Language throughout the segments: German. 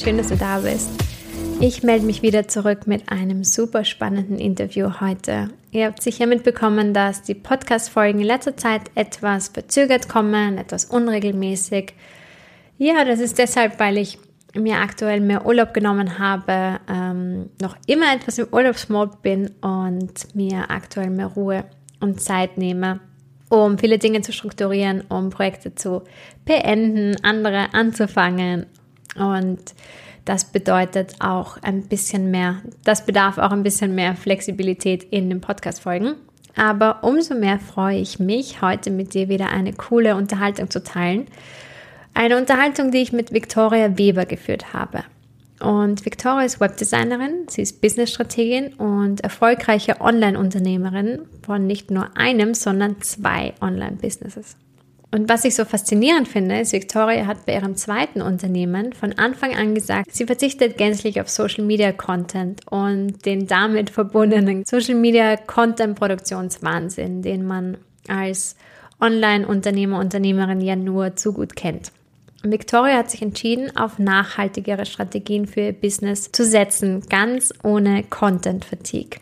Schön, dass du da bist. Ich melde mich wieder zurück mit einem super spannenden Interview heute. Ihr habt sicher mitbekommen, dass die Podcast-Folgen in letzter Zeit etwas verzögert kommen, etwas unregelmäßig. Ja, das ist deshalb, weil ich mir aktuell mehr Urlaub genommen habe, ähm, noch immer etwas im Urlaubsmod bin und mir aktuell mehr Ruhe und Zeit nehme, um viele Dinge zu strukturieren, um Projekte zu beenden, andere anzufangen und das bedeutet auch ein bisschen mehr, das bedarf auch ein bisschen mehr Flexibilität in den Podcast-Folgen. Aber umso mehr freue ich mich, heute mit dir wieder eine coole Unterhaltung zu teilen. Eine Unterhaltung, die ich mit Victoria Weber geführt habe. Und Victoria ist Webdesignerin, sie ist Businessstrategin und erfolgreiche Online-Unternehmerin von nicht nur einem, sondern zwei Online-Businesses. Und was ich so faszinierend finde, ist, Victoria hat bei ihrem zweiten Unternehmen von Anfang an gesagt, sie verzichtet gänzlich auf Social Media Content und den damit verbundenen Social Media Content Produktionswahnsinn, den man als Online-Unternehmer, Unternehmerin ja nur zu gut kennt. Victoria hat sich entschieden, auf nachhaltigere Strategien für ihr Business zu setzen, ganz ohne Content Fatigue.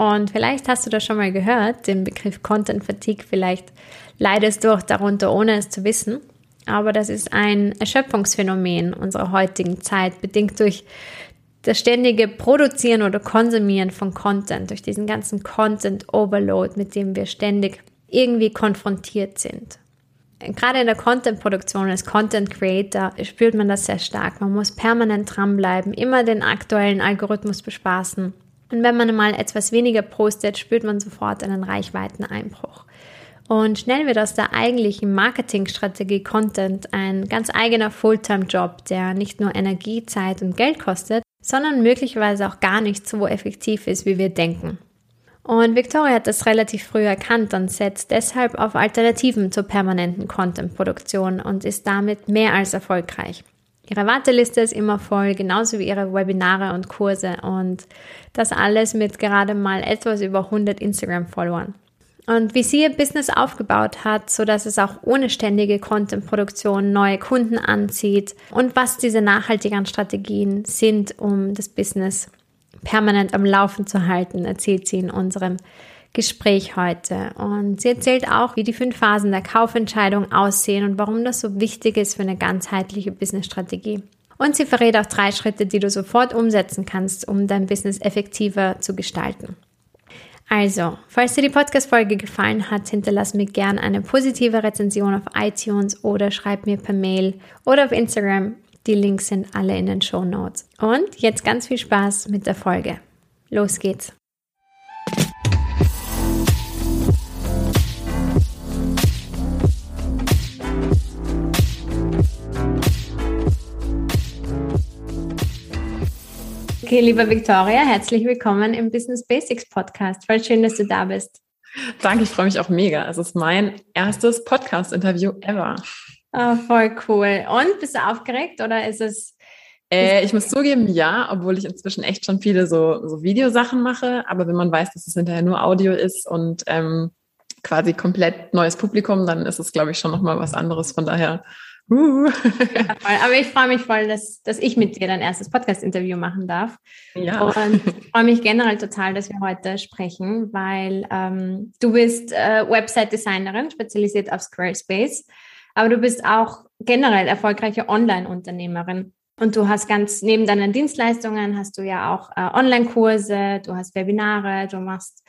Und vielleicht hast du das schon mal gehört, den Begriff Content Fatigue. Vielleicht leidest du auch darunter, ohne es zu wissen. Aber das ist ein Erschöpfungsphänomen unserer heutigen Zeit, bedingt durch das ständige Produzieren oder Konsumieren von Content, durch diesen ganzen Content Overload, mit dem wir ständig irgendwie konfrontiert sind. Gerade in der Content-Produktion als Content Creator spürt man das sehr stark. Man muss permanent dranbleiben, immer den aktuellen Algorithmus bespaßen und wenn man mal etwas weniger postet, spürt man sofort einen Reichweiteneinbruch. Und schnell wird aus der eigentlichen Marketingstrategie Content ein ganz eigener Fulltime-Job, der nicht nur Energie, Zeit und Geld kostet, sondern möglicherweise auch gar nicht so effektiv ist, wie wir denken. Und Victoria hat das relativ früh erkannt und setzt deshalb auf Alternativen zur permanenten Content-Produktion und ist damit mehr als erfolgreich. Ihre Warteliste ist immer voll, genauso wie ihre Webinare und Kurse und das alles mit gerade mal etwas über 100 Instagram-Followern. Und wie sie ihr Business aufgebaut hat, so dass es auch ohne ständige Content-Produktion neue Kunden anzieht und was diese nachhaltigen Strategien sind, um das Business permanent am Laufen zu halten, erzählt sie in unserem Gespräch heute. Und sie erzählt auch, wie die fünf Phasen der Kaufentscheidung aussehen und warum das so wichtig ist für eine ganzheitliche Businessstrategie. Und sie verrät auch drei Schritte, die du sofort umsetzen kannst, um dein Business effektiver zu gestalten. Also, falls dir die Podcast-Folge gefallen hat, hinterlass mir gerne eine positive Rezension auf iTunes oder schreib mir per Mail oder auf Instagram. Die Links sind alle in den Show Notes. Und jetzt ganz viel Spaß mit der Folge. Los geht's! Okay, liebe Victoria, herzlich willkommen im Business Basics Podcast. Voll schön, dass du da bist. Danke, ich freue mich auch mega. Es ist mein erstes Podcast-Interview ever. Oh, voll cool. Und bist du aufgeregt oder ist es? Äh, ich muss zugeben, ja, obwohl ich inzwischen echt schon viele so, so Videosachen mache. Aber wenn man weiß, dass es hinterher nur Audio ist und ähm, quasi komplett neues Publikum, dann ist es, glaube ich, schon nochmal was anderes. Von daher Uh. Ja, Aber ich freue mich voll, dass, dass ich mit dir dein erstes Podcast-Interview machen darf. Ja. Und ich freue mich generell total, dass wir heute sprechen, weil ähm, du bist äh, Website-Designerin, spezialisiert auf Squarespace, aber du bist auch generell erfolgreiche Online-Unternehmerin. Und du hast ganz neben deinen Dienstleistungen hast du ja auch äh, Online-Kurse, du hast Webinare, du machst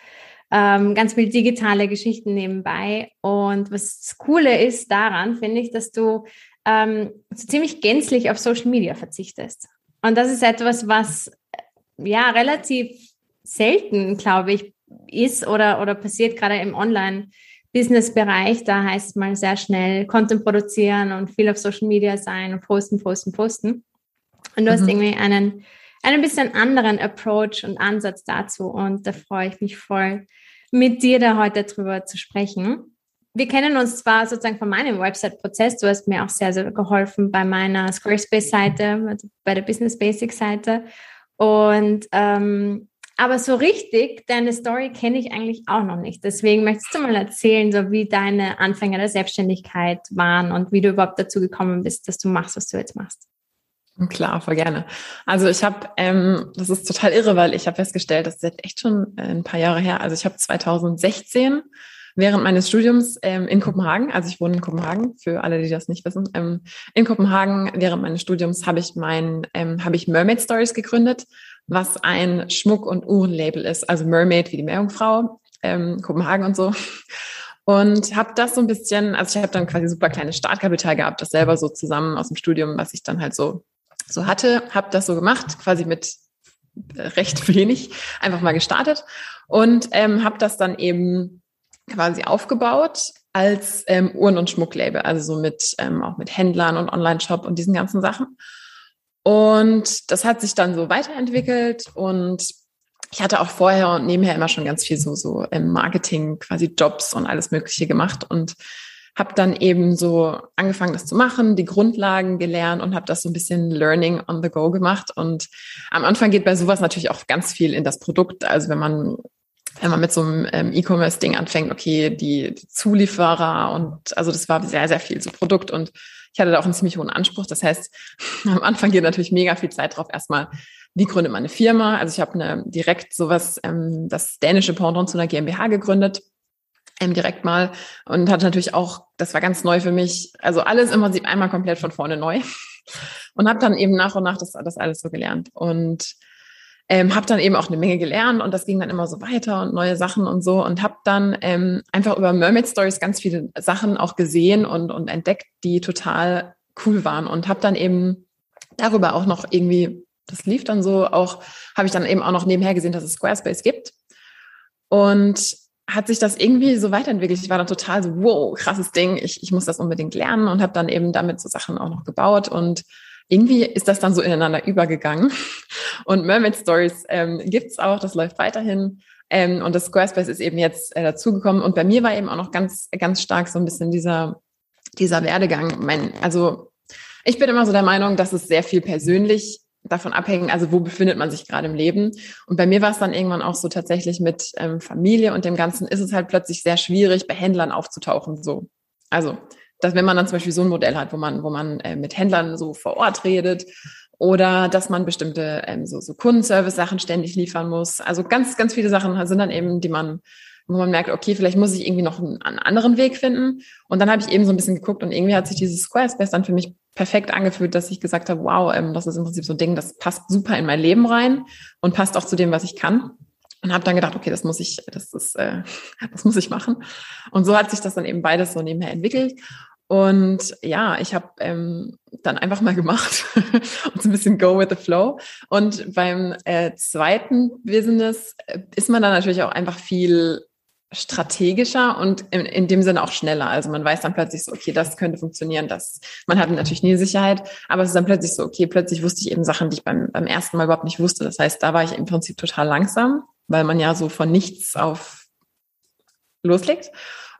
ähm, ganz viel digitale Geschichten nebenbei. Und was das Coole ist daran, finde ich, dass du ähm, so ziemlich gänzlich auf Social Media verzichtest. Und das ist etwas, was äh, ja relativ selten, glaube ich, ist oder, oder passiert gerade im Online- Business-Bereich, da heißt es mal sehr schnell Content produzieren und viel auf Social Media sein und posten, posten, posten. Und du mhm. hast irgendwie einen, einen bisschen anderen Approach und Ansatz dazu. Und da freue ich mich voll, mit dir da heute drüber zu sprechen. Wir kennen uns zwar sozusagen von meinem Website-Prozess. Du hast mir auch sehr, sehr geholfen bei meiner Squarespace-Seite, also bei der Business Basics-Seite. Und ähm, aber so richtig, deine Story kenne ich eigentlich auch noch nicht. Deswegen möchtest du mal erzählen, so wie deine Anfänge der Selbstständigkeit waren und wie du überhaupt dazu gekommen bist, dass du machst, was du jetzt machst. Klar, voll gerne. Also ich habe, ähm, das ist total irre, weil ich habe festgestellt, das ist echt schon ein paar Jahre her. Also ich habe 2016 während meines Studiums ähm, in Kopenhagen, also ich wohne in Kopenhagen, für alle, die das nicht wissen, ähm, in Kopenhagen während meines Studiums habe ich mein, ähm, habe ich Mermaid Stories gegründet was ein Schmuck- und Uhrenlabel ist. Also Mermaid wie die Meerjungfrau, ähm, Kopenhagen und so. Und habe das so ein bisschen, also ich habe dann quasi super kleines Startkapital gehabt, das selber so zusammen aus dem Studium, was ich dann halt so, so hatte, habe das so gemacht, quasi mit recht wenig, einfach mal gestartet und ähm, habe das dann eben quasi aufgebaut als ähm, Uhren- und Schmucklabel, also so mit ähm, auch mit Händlern und Online-Shop und diesen ganzen Sachen. Und das hat sich dann so weiterentwickelt und ich hatte auch vorher und nebenher immer schon ganz viel so, so im Marketing, quasi Jobs und alles Mögliche gemacht und habe dann eben so angefangen, das zu machen, die Grundlagen gelernt und habe das so ein bisschen Learning on the go gemacht. Und am Anfang geht bei sowas natürlich auch ganz viel in das Produkt. Also wenn man wenn man mit so einem ähm, E-Commerce-Ding anfängt, okay, die, die Zulieferer und also das war sehr, sehr viel so Produkt und ich hatte da auch einen ziemlich hohen Anspruch. Das heißt, am Anfang geht natürlich mega viel Zeit drauf. Erstmal, wie gründet man eine Firma? Also ich habe eine direkt sowas, ähm, das dänische Pendant zu einer GmbH gegründet. Ähm, direkt mal und hatte natürlich auch, das war ganz neu für mich, also alles im Prinzip einmal komplett von vorne neu und habe dann eben nach und nach das, das alles so gelernt und ähm, habe dann eben auch eine Menge gelernt und das ging dann immer so weiter und neue Sachen und so und habe dann ähm, einfach über Mermaid Stories ganz viele Sachen auch gesehen und, und entdeckt, die total cool waren und habe dann eben darüber auch noch irgendwie, das lief dann so, auch habe ich dann eben auch noch nebenher gesehen, dass es Squarespace gibt und hat sich das irgendwie so weiterentwickelt. Ich war dann total so, wow, krasses Ding, ich, ich muss das unbedingt lernen und habe dann eben damit so Sachen auch noch gebaut und irgendwie ist das dann so ineinander übergegangen. Und Mermaid Stories ähm, gibt auch, das läuft weiterhin. Ähm, und das Squarespace ist eben jetzt äh, dazugekommen. Und bei mir war eben auch noch ganz, ganz stark so ein bisschen dieser, dieser Werdegang. Mein, also ich bin immer so der Meinung, dass es sehr viel persönlich davon abhängt, also wo befindet man sich gerade im Leben. Und bei mir war es dann irgendwann auch so tatsächlich mit ähm, Familie und dem Ganzen ist es halt plötzlich sehr schwierig, bei Händlern aufzutauchen. So. Also dass wenn man dann zum Beispiel so ein Modell hat, wo man, wo man äh, mit Händlern so vor Ort redet oder dass man bestimmte ähm, so, so Kundenservice-Sachen ständig liefern muss. Also ganz, ganz viele Sachen sind dann eben, die man, wo man merkt, okay, vielleicht muss ich irgendwie noch einen, einen anderen Weg finden. Und dann habe ich eben so ein bisschen geguckt und irgendwie hat sich dieses Squarespace dann für mich perfekt angefühlt, dass ich gesagt habe, wow, ähm, das ist im Prinzip so ein Ding, das passt super in mein Leben rein und passt auch zu dem, was ich kann und habe dann gedacht, okay, das muss ich, das ist, äh, das muss ich machen. Und so hat sich das dann eben beides so nebenher entwickelt. Und ja, ich habe ähm, dann einfach mal gemacht und so ein bisschen go with the flow. Und beim äh, zweiten Business äh, ist man dann natürlich auch einfach viel strategischer und in, in dem Sinne auch schneller. Also man weiß dann plötzlich so, okay, das könnte funktionieren, das, man hat natürlich nie Sicherheit, aber es ist dann plötzlich so, okay, plötzlich wusste ich eben Sachen, die ich beim, beim ersten Mal überhaupt nicht wusste. Das heißt, da war ich im Prinzip total langsam, weil man ja so von nichts auf loslegt.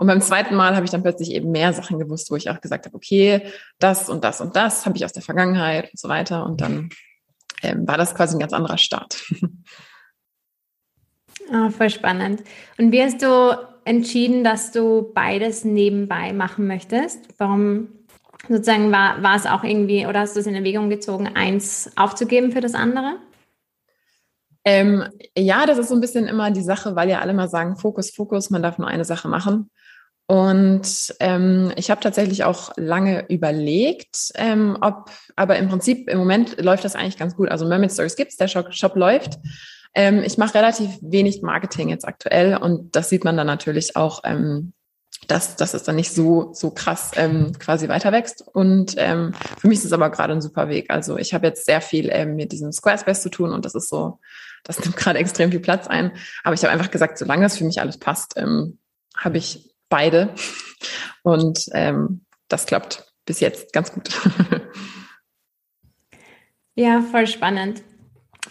Und beim zweiten Mal habe ich dann plötzlich eben mehr Sachen gewusst, wo ich auch gesagt habe, okay, das und das und das habe ich aus der Vergangenheit und so weiter. Und dann ähm, war das quasi ein ganz anderer Start. Oh, voll spannend. Und wie hast du entschieden, dass du beides nebenbei machen möchtest? Warum sozusagen war, war es auch irgendwie, oder hast du es in Erwägung gezogen, eins aufzugeben für das andere? Ähm, ja, das ist so ein bisschen immer die Sache, weil ja alle mal sagen, Fokus, Fokus, man darf nur eine Sache machen. Und ähm, ich habe tatsächlich auch lange überlegt, ähm, ob, aber im Prinzip im Moment läuft das eigentlich ganz gut. Also Mermaid Stories gibt's, der Shop, Shop läuft. Ähm, ich mache relativ wenig Marketing jetzt aktuell und das sieht man dann natürlich auch, ähm, dass, dass es dann nicht so, so krass ähm, quasi weiter wächst. Und ähm, für mich ist es aber gerade ein super Weg. Also ich habe jetzt sehr viel ähm, mit diesem Squarespace zu tun und das ist so, das nimmt gerade extrem viel Platz ein. Aber ich habe einfach gesagt, solange das für mich alles passt, ähm, habe ich beide. Und ähm, das klappt bis jetzt ganz gut. Ja, voll spannend.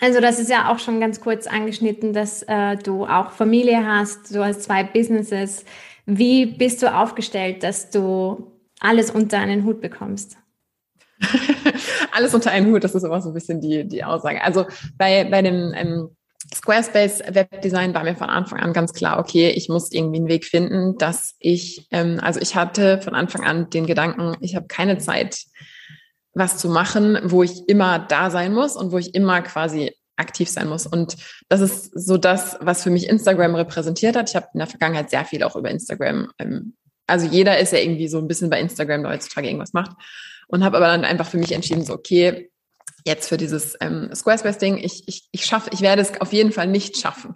Also das ist ja auch schon ganz kurz angeschnitten, dass äh, du auch Familie hast, du hast zwei Businesses. Wie bist du aufgestellt, dass du alles unter einen Hut bekommst? alles unter einen Hut, das ist immer so ein bisschen die, die Aussage. Also bei, bei dem ähm, Squarespace Webdesign war mir von Anfang an ganz klar, okay, ich muss irgendwie einen Weg finden, dass ich, ähm, also ich hatte von Anfang an den Gedanken, ich habe keine Zeit, was zu machen, wo ich immer da sein muss und wo ich immer quasi aktiv sein muss. Und das ist so das, was für mich Instagram repräsentiert hat. Ich habe in der Vergangenheit sehr viel auch über Instagram. Ähm, also jeder ist ja irgendwie so ein bisschen bei Instagram, der heutzutage irgendwas macht. Und habe aber dann einfach für mich entschieden, so, okay, jetzt für dieses ähm, Squarespace-Ding, ich, ich, ich schaffe, ich werde es auf jeden Fall nicht schaffen.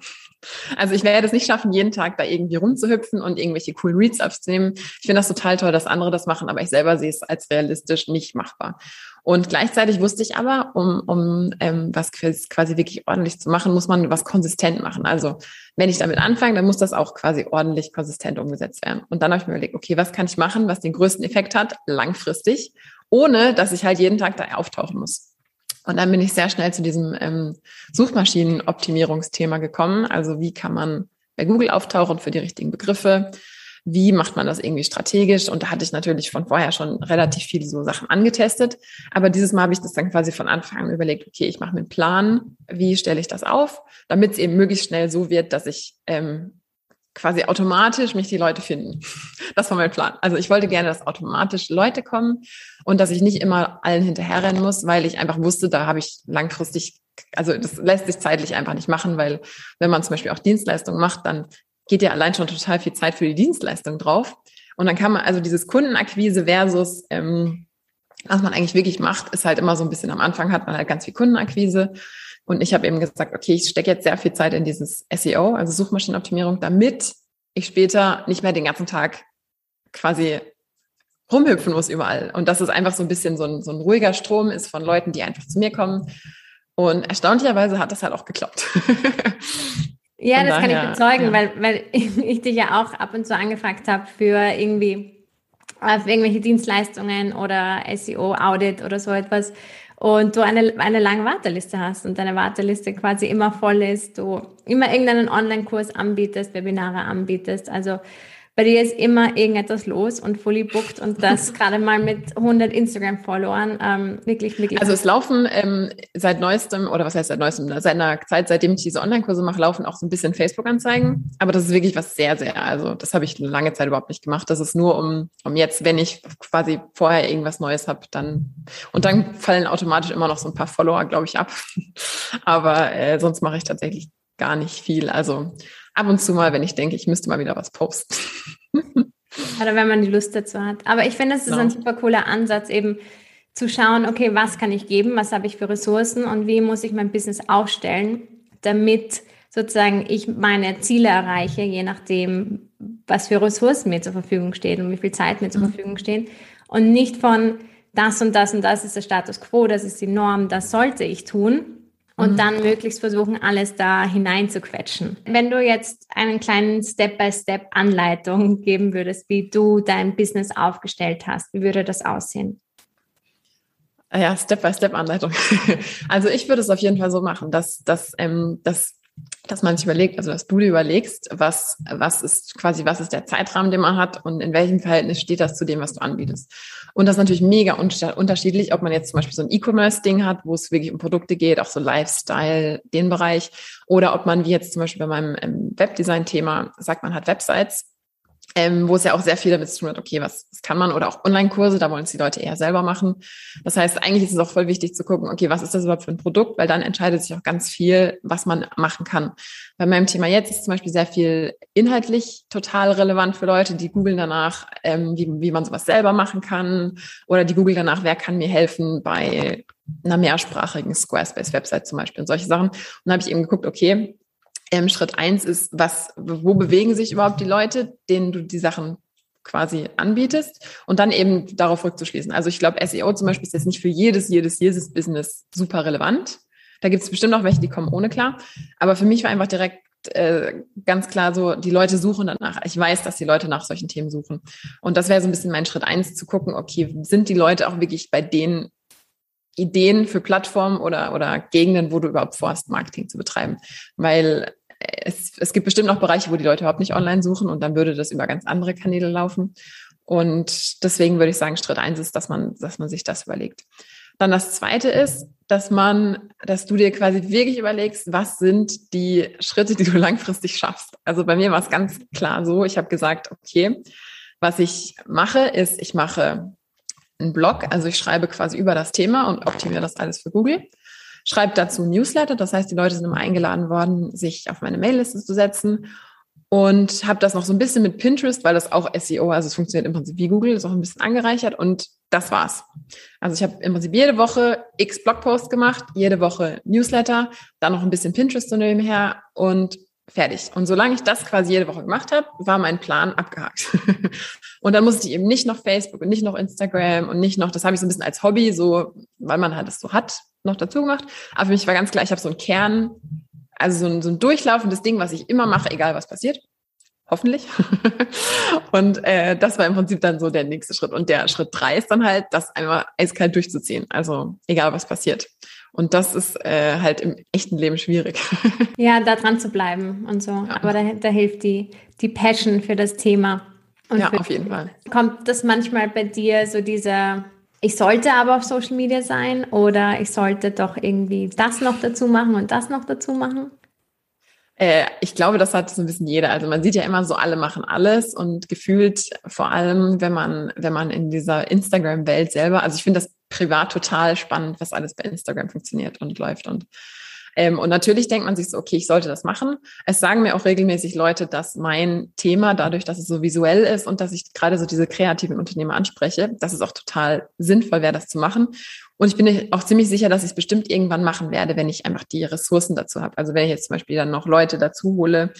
Also ich werde es nicht schaffen, jeden Tag da irgendwie rumzuhüpfen und irgendwelche coolen Reads abzunehmen. Ich finde das total toll, dass andere das machen, aber ich selber sehe es als realistisch nicht machbar. Und gleichzeitig wusste ich aber, um, um ähm, was quasi wirklich ordentlich zu machen, muss man was konsistent machen. Also wenn ich damit anfange, dann muss das auch quasi ordentlich konsistent umgesetzt werden. Und dann habe ich mir überlegt, okay, was kann ich machen, was den größten Effekt hat, langfristig, ohne dass ich halt jeden Tag da auftauchen muss. Und dann bin ich sehr schnell zu diesem ähm, Suchmaschinenoptimierungsthema gekommen. Also wie kann man bei Google auftauchen für die richtigen Begriffe? Wie macht man das irgendwie strategisch? Und da hatte ich natürlich von vorher schon relativ viele so Sachen angetestet. Aber dieses Mal habe ich das dann quasi von Anfang an überlegt, okay, ich mache mir einen Plan, wie stelle ich das auf, damit es eben möglichst schnell so wird, dass ich ähm, quasi automatisch mich die Leute finden. Das war mein Plan. Also ich wollte gerne, dass automatisch Leute kommen und dass ich nicht immer allen hinterherrennen muss, weil ich einfach wusste, da habe ich langfristig, also das lässt sich zeitlich einfach nicht machen, weil wenn man zum Beispiel auch Dienstleistungen macht, dann geht ja allein schon total viel Zeit für die Dienstleistung drauf. Und dann kann man also dieses Kundenakquise versus ähm, was man eigentlich wirklich macht, ist halt immer so ein bisschen am Anfang hat man halt ganz viel Kundenakquise und ich habe eben gesagt, okay, ich stecke jetzt sehr viel Zeit in dieses SEO, also Suchmaschinenoptimierung, damit ich später nicht mehr den ganzen Tag quasi rumhüpfen muss überall. Und dass es einfach so ein bisschen so ein, so ein ruhiger Strom ist von Leuten, die einfach zu mir kommen. Und erstaunlicher hat das halt auch geklappt. ja, das daher, kann ich bezeugen, ja. weil, weil ich dich ja auch ab und zu angefragt habe für irgendwie auf irgendwelche Dienstleistungen oder SEO-Audit oder so etwas und du eine, eine lange Warteliste hast und deine Warteliste quasi immer voll ist, du immer irgendeinen Online-Kurs anbietest, Webinare anbietest. Also bei dir ist immer irgendetwas los und fully booked und das gerade mal mit 100 Instagram-Followern ähm, wirklich, wirklich. Also es laufen ähm, seit neuestem, oder was heißt seit neuestem, seit einer Zeit, seitdem ich diese Online-Kurse mache, laufen auch so ein bisschen Facebook-Anzeigen. Aber das ist wirklich was sehr, sehr, also das habe ich lange Zeit überhaupt nicht gemacht. Das ist nur um, um jetzt, wenn ich quasi vorher irgendwas Neues habe, dann, und dann fallen automatisch immer noch so ein paar Follower, glaube ich, ab. Aber äh, sonst mache ich tatsächlich gar nicht viel. Also ab und zu mal, wenn ich denke, ich müsste mal wieder was posten. Oder wenn man die Lust dazu hat. Aber ich finde, es ist ja. ein super cooler Ansatz, eben zu schauen, okay, was kann ich geben, was habe ich für Ressourcen und wie muss ich mein Business aufstellen, damit sozusagen ich meine Ziele erreiche, je nachdem, was für Ressourcen mir zur Verfügung stehen und wie viel Zeit mir zur mhm. Verfügung stehen. Und nicht von das und das und das ist der Status quo, das ist die Norm, das sollte ich tun, und mhm. dann möglichst versuchen, alles da hinein zu quetschen. Wenn du jetzt einen kleinen Step-by-Step-Anleitung geben würdest, wie du dein Business aufgestellt hast, wie würde das aussehen? Ja, Step-by-Step-Anleitung. Also ich würde es auf jeden Fall so machen, dass, dass, ähm, dass dass man sich überlegt, also dass du dir überlegst, was, was ist quasi, was ist der Zeitrahmen, den man hat und in welchem Verhältnis steht das zu dem, was du anbietest. Und das ist natürlich mega unterschiedlich, ob man jetzt zum Beispiel so ein E-Commerce-Ding hat, wo es wirklich um Produkte geht, auch so Lifestyle, den Bereich, oder ob man wie jetzt zum Beispiel bei meinem ähm, Webdesign-Thema sagt, man hat Websites ähm, wo es ja auch sehr viel damit zu tun hat, okay, was, was kann man oder auch Online-Kurse, da wollen es die Leute eher selber machen. Das heißt, eigentlich ist es auch voll wichtig zu gucken, okay, was ist das überhaupt für ein Produkt, weil dann entscheidet sich auch ganz viel, was man machen kann. Bei meinem Thema jetzt ist zum Beispiel sehr viel inhaltlich total relevant für Leute, die googeln danach, ähm, wie, wie man sowas selber machen kann oder die googeln danach, wer kann mir helfen bei einer mehrsprachigen Squarespace-Website zum Beispiel und solche Sachen. Und dann habe ich eben geguckt, okay, ähm, Schritt eins ist, was, wo bewegen sich überhaupt die Leute, denen du die Sachen quasi anbietest und dann eben darauf rückzuschließen. Also ich glaube, SEO zum Beispiel ist jetzt nicht für jedes, jedes, jedes Business super relevant. Da gibt es bestimmt auch welche, die kommen ohne klar. Aber für mich war einfach direkt äh, ganz klar so, die Leute suchen danach. Ich weiß, dass die Leute nach solchen Themen suchen. Und das wäre so ein bisschen mein Schritt eins, zu gucken, okay, sind die Leute auch wirklich bei den Ideen für Plattformen oder, oder Gegenden, wo du überhaupt vorhast, Marketing zu betreiben? Weil es, es gibt bestimmt noch Bereiche, wo die Leute überhaupt nicht online suchen und dann würde das über ganz andere Kanäle laufen. Und deswegen würde ich sagen, Schritt eins ist, dass man, dass man sich das überlegt. Dann das zweite ist, dass man, dass du dir quasi wirklich überlegst, was sind die Schritte, die du langfristig schaffst. Also bei mir war es ganz klar so, ich habe gesagt, okay, was ich mache, ist, ich mache einen Blog, also ich schreibe quasi über das Thema und optimiere das alles für Google. Schreibe dazu Newsletter, das heißt, die Leute sind immer eingeladen worden, sich auf meine Mailliste zu setzen und habe das noch so ein bisschen mit Pinterest, weil das auch SEO, also es funktioniert im Prinzip wie Google, ist auch ein bisschen angereichert und das war's. Also ich habe im Prinzip jede Woche x Blogposts gemacht, jede Woche Newsletter, dann noch ein bisschen Pinterest so nebenher und fertig. Und solange ich das quasi jede Woche gemacht habe, war mein Plan abgehakt. und dann musste ich eben nicht noch Facebook und nicht noch Instagram und nicht noch, das habe ich so ein bisschen als Hobby, so, weil man halt das so hat, noch dazu gemacht. Aber für mich war ganz klar, ich habe so einen Kern, also so ein, so ein durchlaufendes Ding, was ich immer mache, egal was passiert. Hoffentlich. und äh, das war im Prinzip dann so der nächste Schritt. Und der Schritt drei ist dann halt, das einmal eiskalt durchzuziehen. Also egal was passiert. Und das ist äh, halt im echten Leben schwierig. ja, da dran zu bleiben und so. Ja. Aber da, da hilft die, die Passion für das Thema. Und ja, auf jeden Fall. Kommt das manchmal bei dir so dieser ich sollte aber auf Social Media sein oder ich sollte doch irgendwie das noch dazu machen und das noch dazu machen? Äh, ich glaube, das hat so ein bisschen jeder. Also man sieht ja immer so, alle machen alles und gefühlt vor allem, wenn man, wenn man in dieser Instagram-Welt selber, also ich finde das privat total spannend, was alles bei Instagram funktioniert und läuft und ähm, und natürlich denkt man sich so, okay, ich sollte das machen. Es sagen mir auch regelmäßig Leute, dass mein Thema, dadurch, dass es so visuell ist und dass ich gerade so diese kreativen Unternehmer anspreche, dass es auch total sinnvoll wäre, das zu machen. Und ich bin auch ziemlich sicher, dass ich es bestimmt irgendwann machen werde, wenn ich einfach die Ressourcen dazu habe. Also wenn ich jetzt zum Beispiel dann noch Leute dazu hole,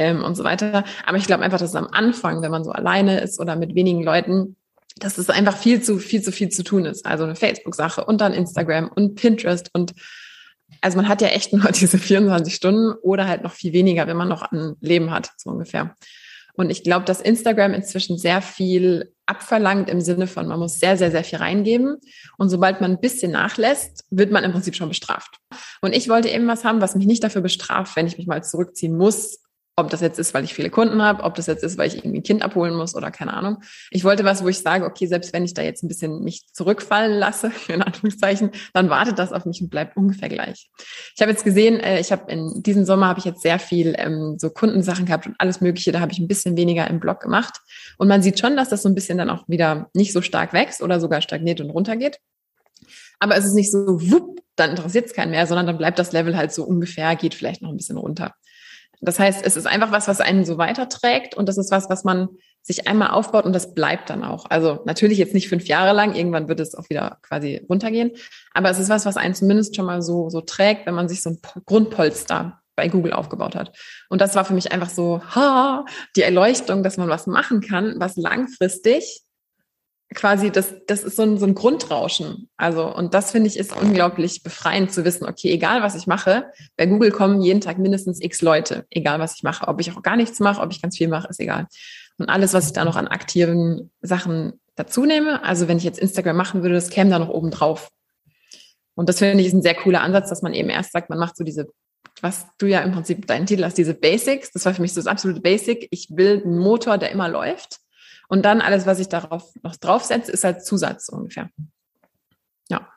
ähm, und so weiter. Aber ich glaube einfach, dass es am Anfang, wenn man so alleine ist oder mit wenigen Leuten, dass es einfach viel zu, viel zu viel zu tun ist. Also eine Facebook-Sache und dann Instagram und Pinterest und also man hat ja echt nur diese 24 Stunden oder halt noch viel weniger, wenn man noch ein Leben hat, so ungefähr. Und ich glaube, dass Instagram inzwischen sehr viel abverlangt im Sinne von, man muss sehr, sehr, sehr viel reingeben. Und sobald man ein bisschen nachlässt, wird man im Prinzip schon bestraft. Und ich wollte eben was haben, was mich nicht dafür bestraft, wenn ich mich mal zurückziehen muss, ob das jetzt ist, weil ich viele Kunden habe, ob das jetzt ist, weil ich irgendwie ein Kind abholen muss oder keine Ahnung. Ich wollte was, wo ich sage, okay, selbst wenn ich da jetzt ein bisschen mich zurückfallen lasse, in Anführungszeichen, dann wartet das auf mich und bleibt ungefähr gleich. Ich habe jetzt gesehen, äh, ich habe in diesem Sommer habe ich jetzt sehr viel ähm, so Kundensachen gehabt und alles Mögliche. Da habe ich ein bisschen weniger im Blog gemacht. Und man sieht schon, dass das so ein bisschen dann auch wieder nicht so stark wächst oder sogar stagniert und runtergeht. Aber es ist nicht so, wupp, dann interessiert es keinen mehr, sondern dann bleibt das Level halt so ungefähr, geht vielleicht noch ein bisschen runter. Das heißt, es ist einfach was, was einen so weiterträgt und das ist was, was man sich einmal aufbaut und das bleibt dann auch. Also natürlich jetzt nicht fünf Jahre lang, irgendwann wird es auch wieder quasi runtergehen, aber es ist was, was einen zumindest schon mal so, so trägt, wenn man sich so ein Grundpolster bei Google aufgebaut hat. Und das war für mich einfach so, ha, die Erleuchtung, dass man was machen kann, was langfristig quasi, das, das ist so ein, so ein Grundrauschen. Also, und das finde ich ist unglaublich befreiend zu wissen, okay, egal was ich mache, bei Google kommen jeden Tag mindestens x Leute, egal was ich mache. Ob ich auch gar nichts mache, ob ich ganz viel mache, ist egal. Und alles, was ich da noch an aktiven Sachen dazu nehme, also wenn ich jetzt Instagram machen würde, das käme da noch oben drauf. Und das finde ich ist ein sehr cooler Ansatz, dass man eben erst sagt, man macht so diese, was du ja im Prinzip deinen Titel hast, diese Basics. Das war für mich so das absolute Basic. Ich will einen Motor, der immer läuft und dann alles, was ich darauf noch draufsetze, ist halt Zusatz ungefähr. Ja.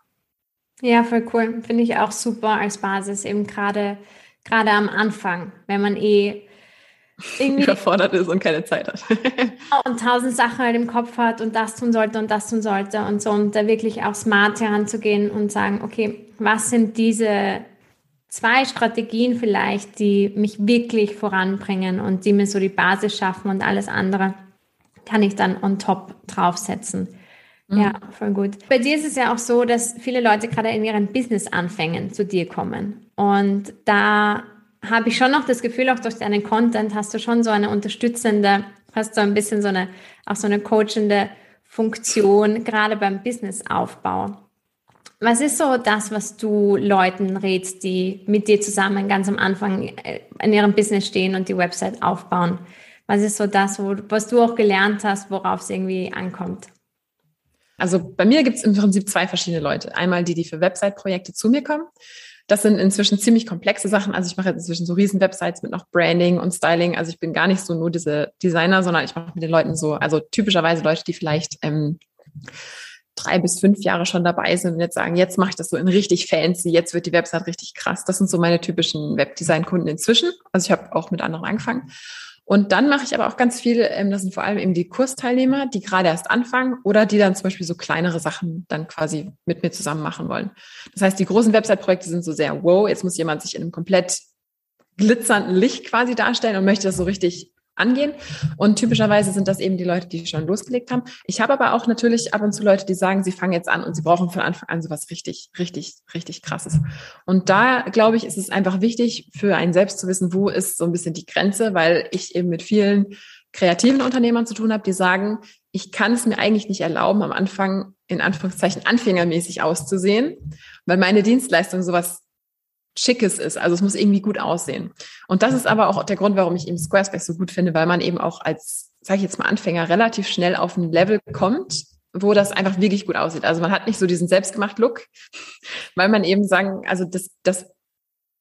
Ja, voll cool. Finde ich auch super als Basis, eben gerade, gerade am Anfang, wenn man eh irgendwie überfordert ist und keine Zeit hat. und tausend Sachen halt im Kopf hat und das tun sollte und das tun sollte und so und da wirklich auch smart heranzugehen und sagen, okay, was sind diese zwei Strategien vielleicht, die mich wirklich voranbringen und die mir so die Basis schaffen und alles andere kann ich dann on top draufsetzen. Mhm. Ja, voll gut. Bei dir ist es ja auch so, dass viele Leute gerade in ihren Business-Anfängen zu dir kommen. Und da habe ich schon noch das Gefühl, auch durch deinen Content hast du schon so eine unterstützende, hast so ein bisschen so eine, auch so eine coachende Funktion, gerade beim Businessaufbau. Was ist so das, was du Leuten rätst, die mit dir zusammen ganz am Anfang äh, in ihrem Business stehen und die Website aufbauen? Was ist so das, wo, was du auch gelernt hast, worauf es irgendwie ankommt? Also bei mir gibt es im Prinzip zwei verschiedene Leute. Einmal die, die für Website-Projekte zu mir kommen. Das sind inzwischen ziemlich komplexe Sachen. Also ich mache inzwischen so riesen Websites mit noch Branding und Styling. Also ich bin gar nicht so nur diese Designer, sondern ich mache mit den Leuten so, also typischerweise Leute, die vielleicht ähm, drei bis fünf Jahre schon dabei sind und jetzt sagen, jetzt mache ich das so in richtig fancy, jetzt wird die Website richtig krass. Das sind so meine typischen Webdesign-Kunden inzwischen. Also ich habe auch mit anderen angefangen. Und dann mache ich aber auch ganz viel, ähm, das sind vor allem eben die Kursteilnehmer, die gerade erst anfangen oder die dann zum Beispiel so kleinere Sachen dann quasi mit mir zusammen machen wollen. Das heißt, die großen Website-Projekte sind so sehr, wow, jetzt muss jemand sich in einem komplett glitzernden Licht quasi darstellen und möchte das so richtig angehen. Und typischerweise sind das eben die Leute, die schon losgelegt haben. Ich habe aber auch natürlich ab und zu Leute, die sagen, sie fangen jetzt an und sie brauchen von Anfang an sowas richtig, richtig, richtig krasses. Und da, glaube ich, ist es einfach wichtig für einen selbst zu wissen, wo ist so ein bisschen die Grenze, weil ich eben mit vielen kreativen Unternehmern zu tun habe, die sagen, ich kann es mir eigentlich nicht erlauben, am Anfang in Anführungszeichen anfängermäßig auszusehen, weil meine Dienstleistung sowas Schickes ist. Also es muss irgendwie gut aussehen. Und das ist aber auch der Grund, warum ich eben Squarespace so gut finde, weil man eben auch als, sage ich jetzt mal, Anfänger relativ schnell auf ein Level kommt, wo das einfach wirklich gut aussieht. Also man hat nicht so diesen selbstgemacht Look, weil man eben sagen, also das, das,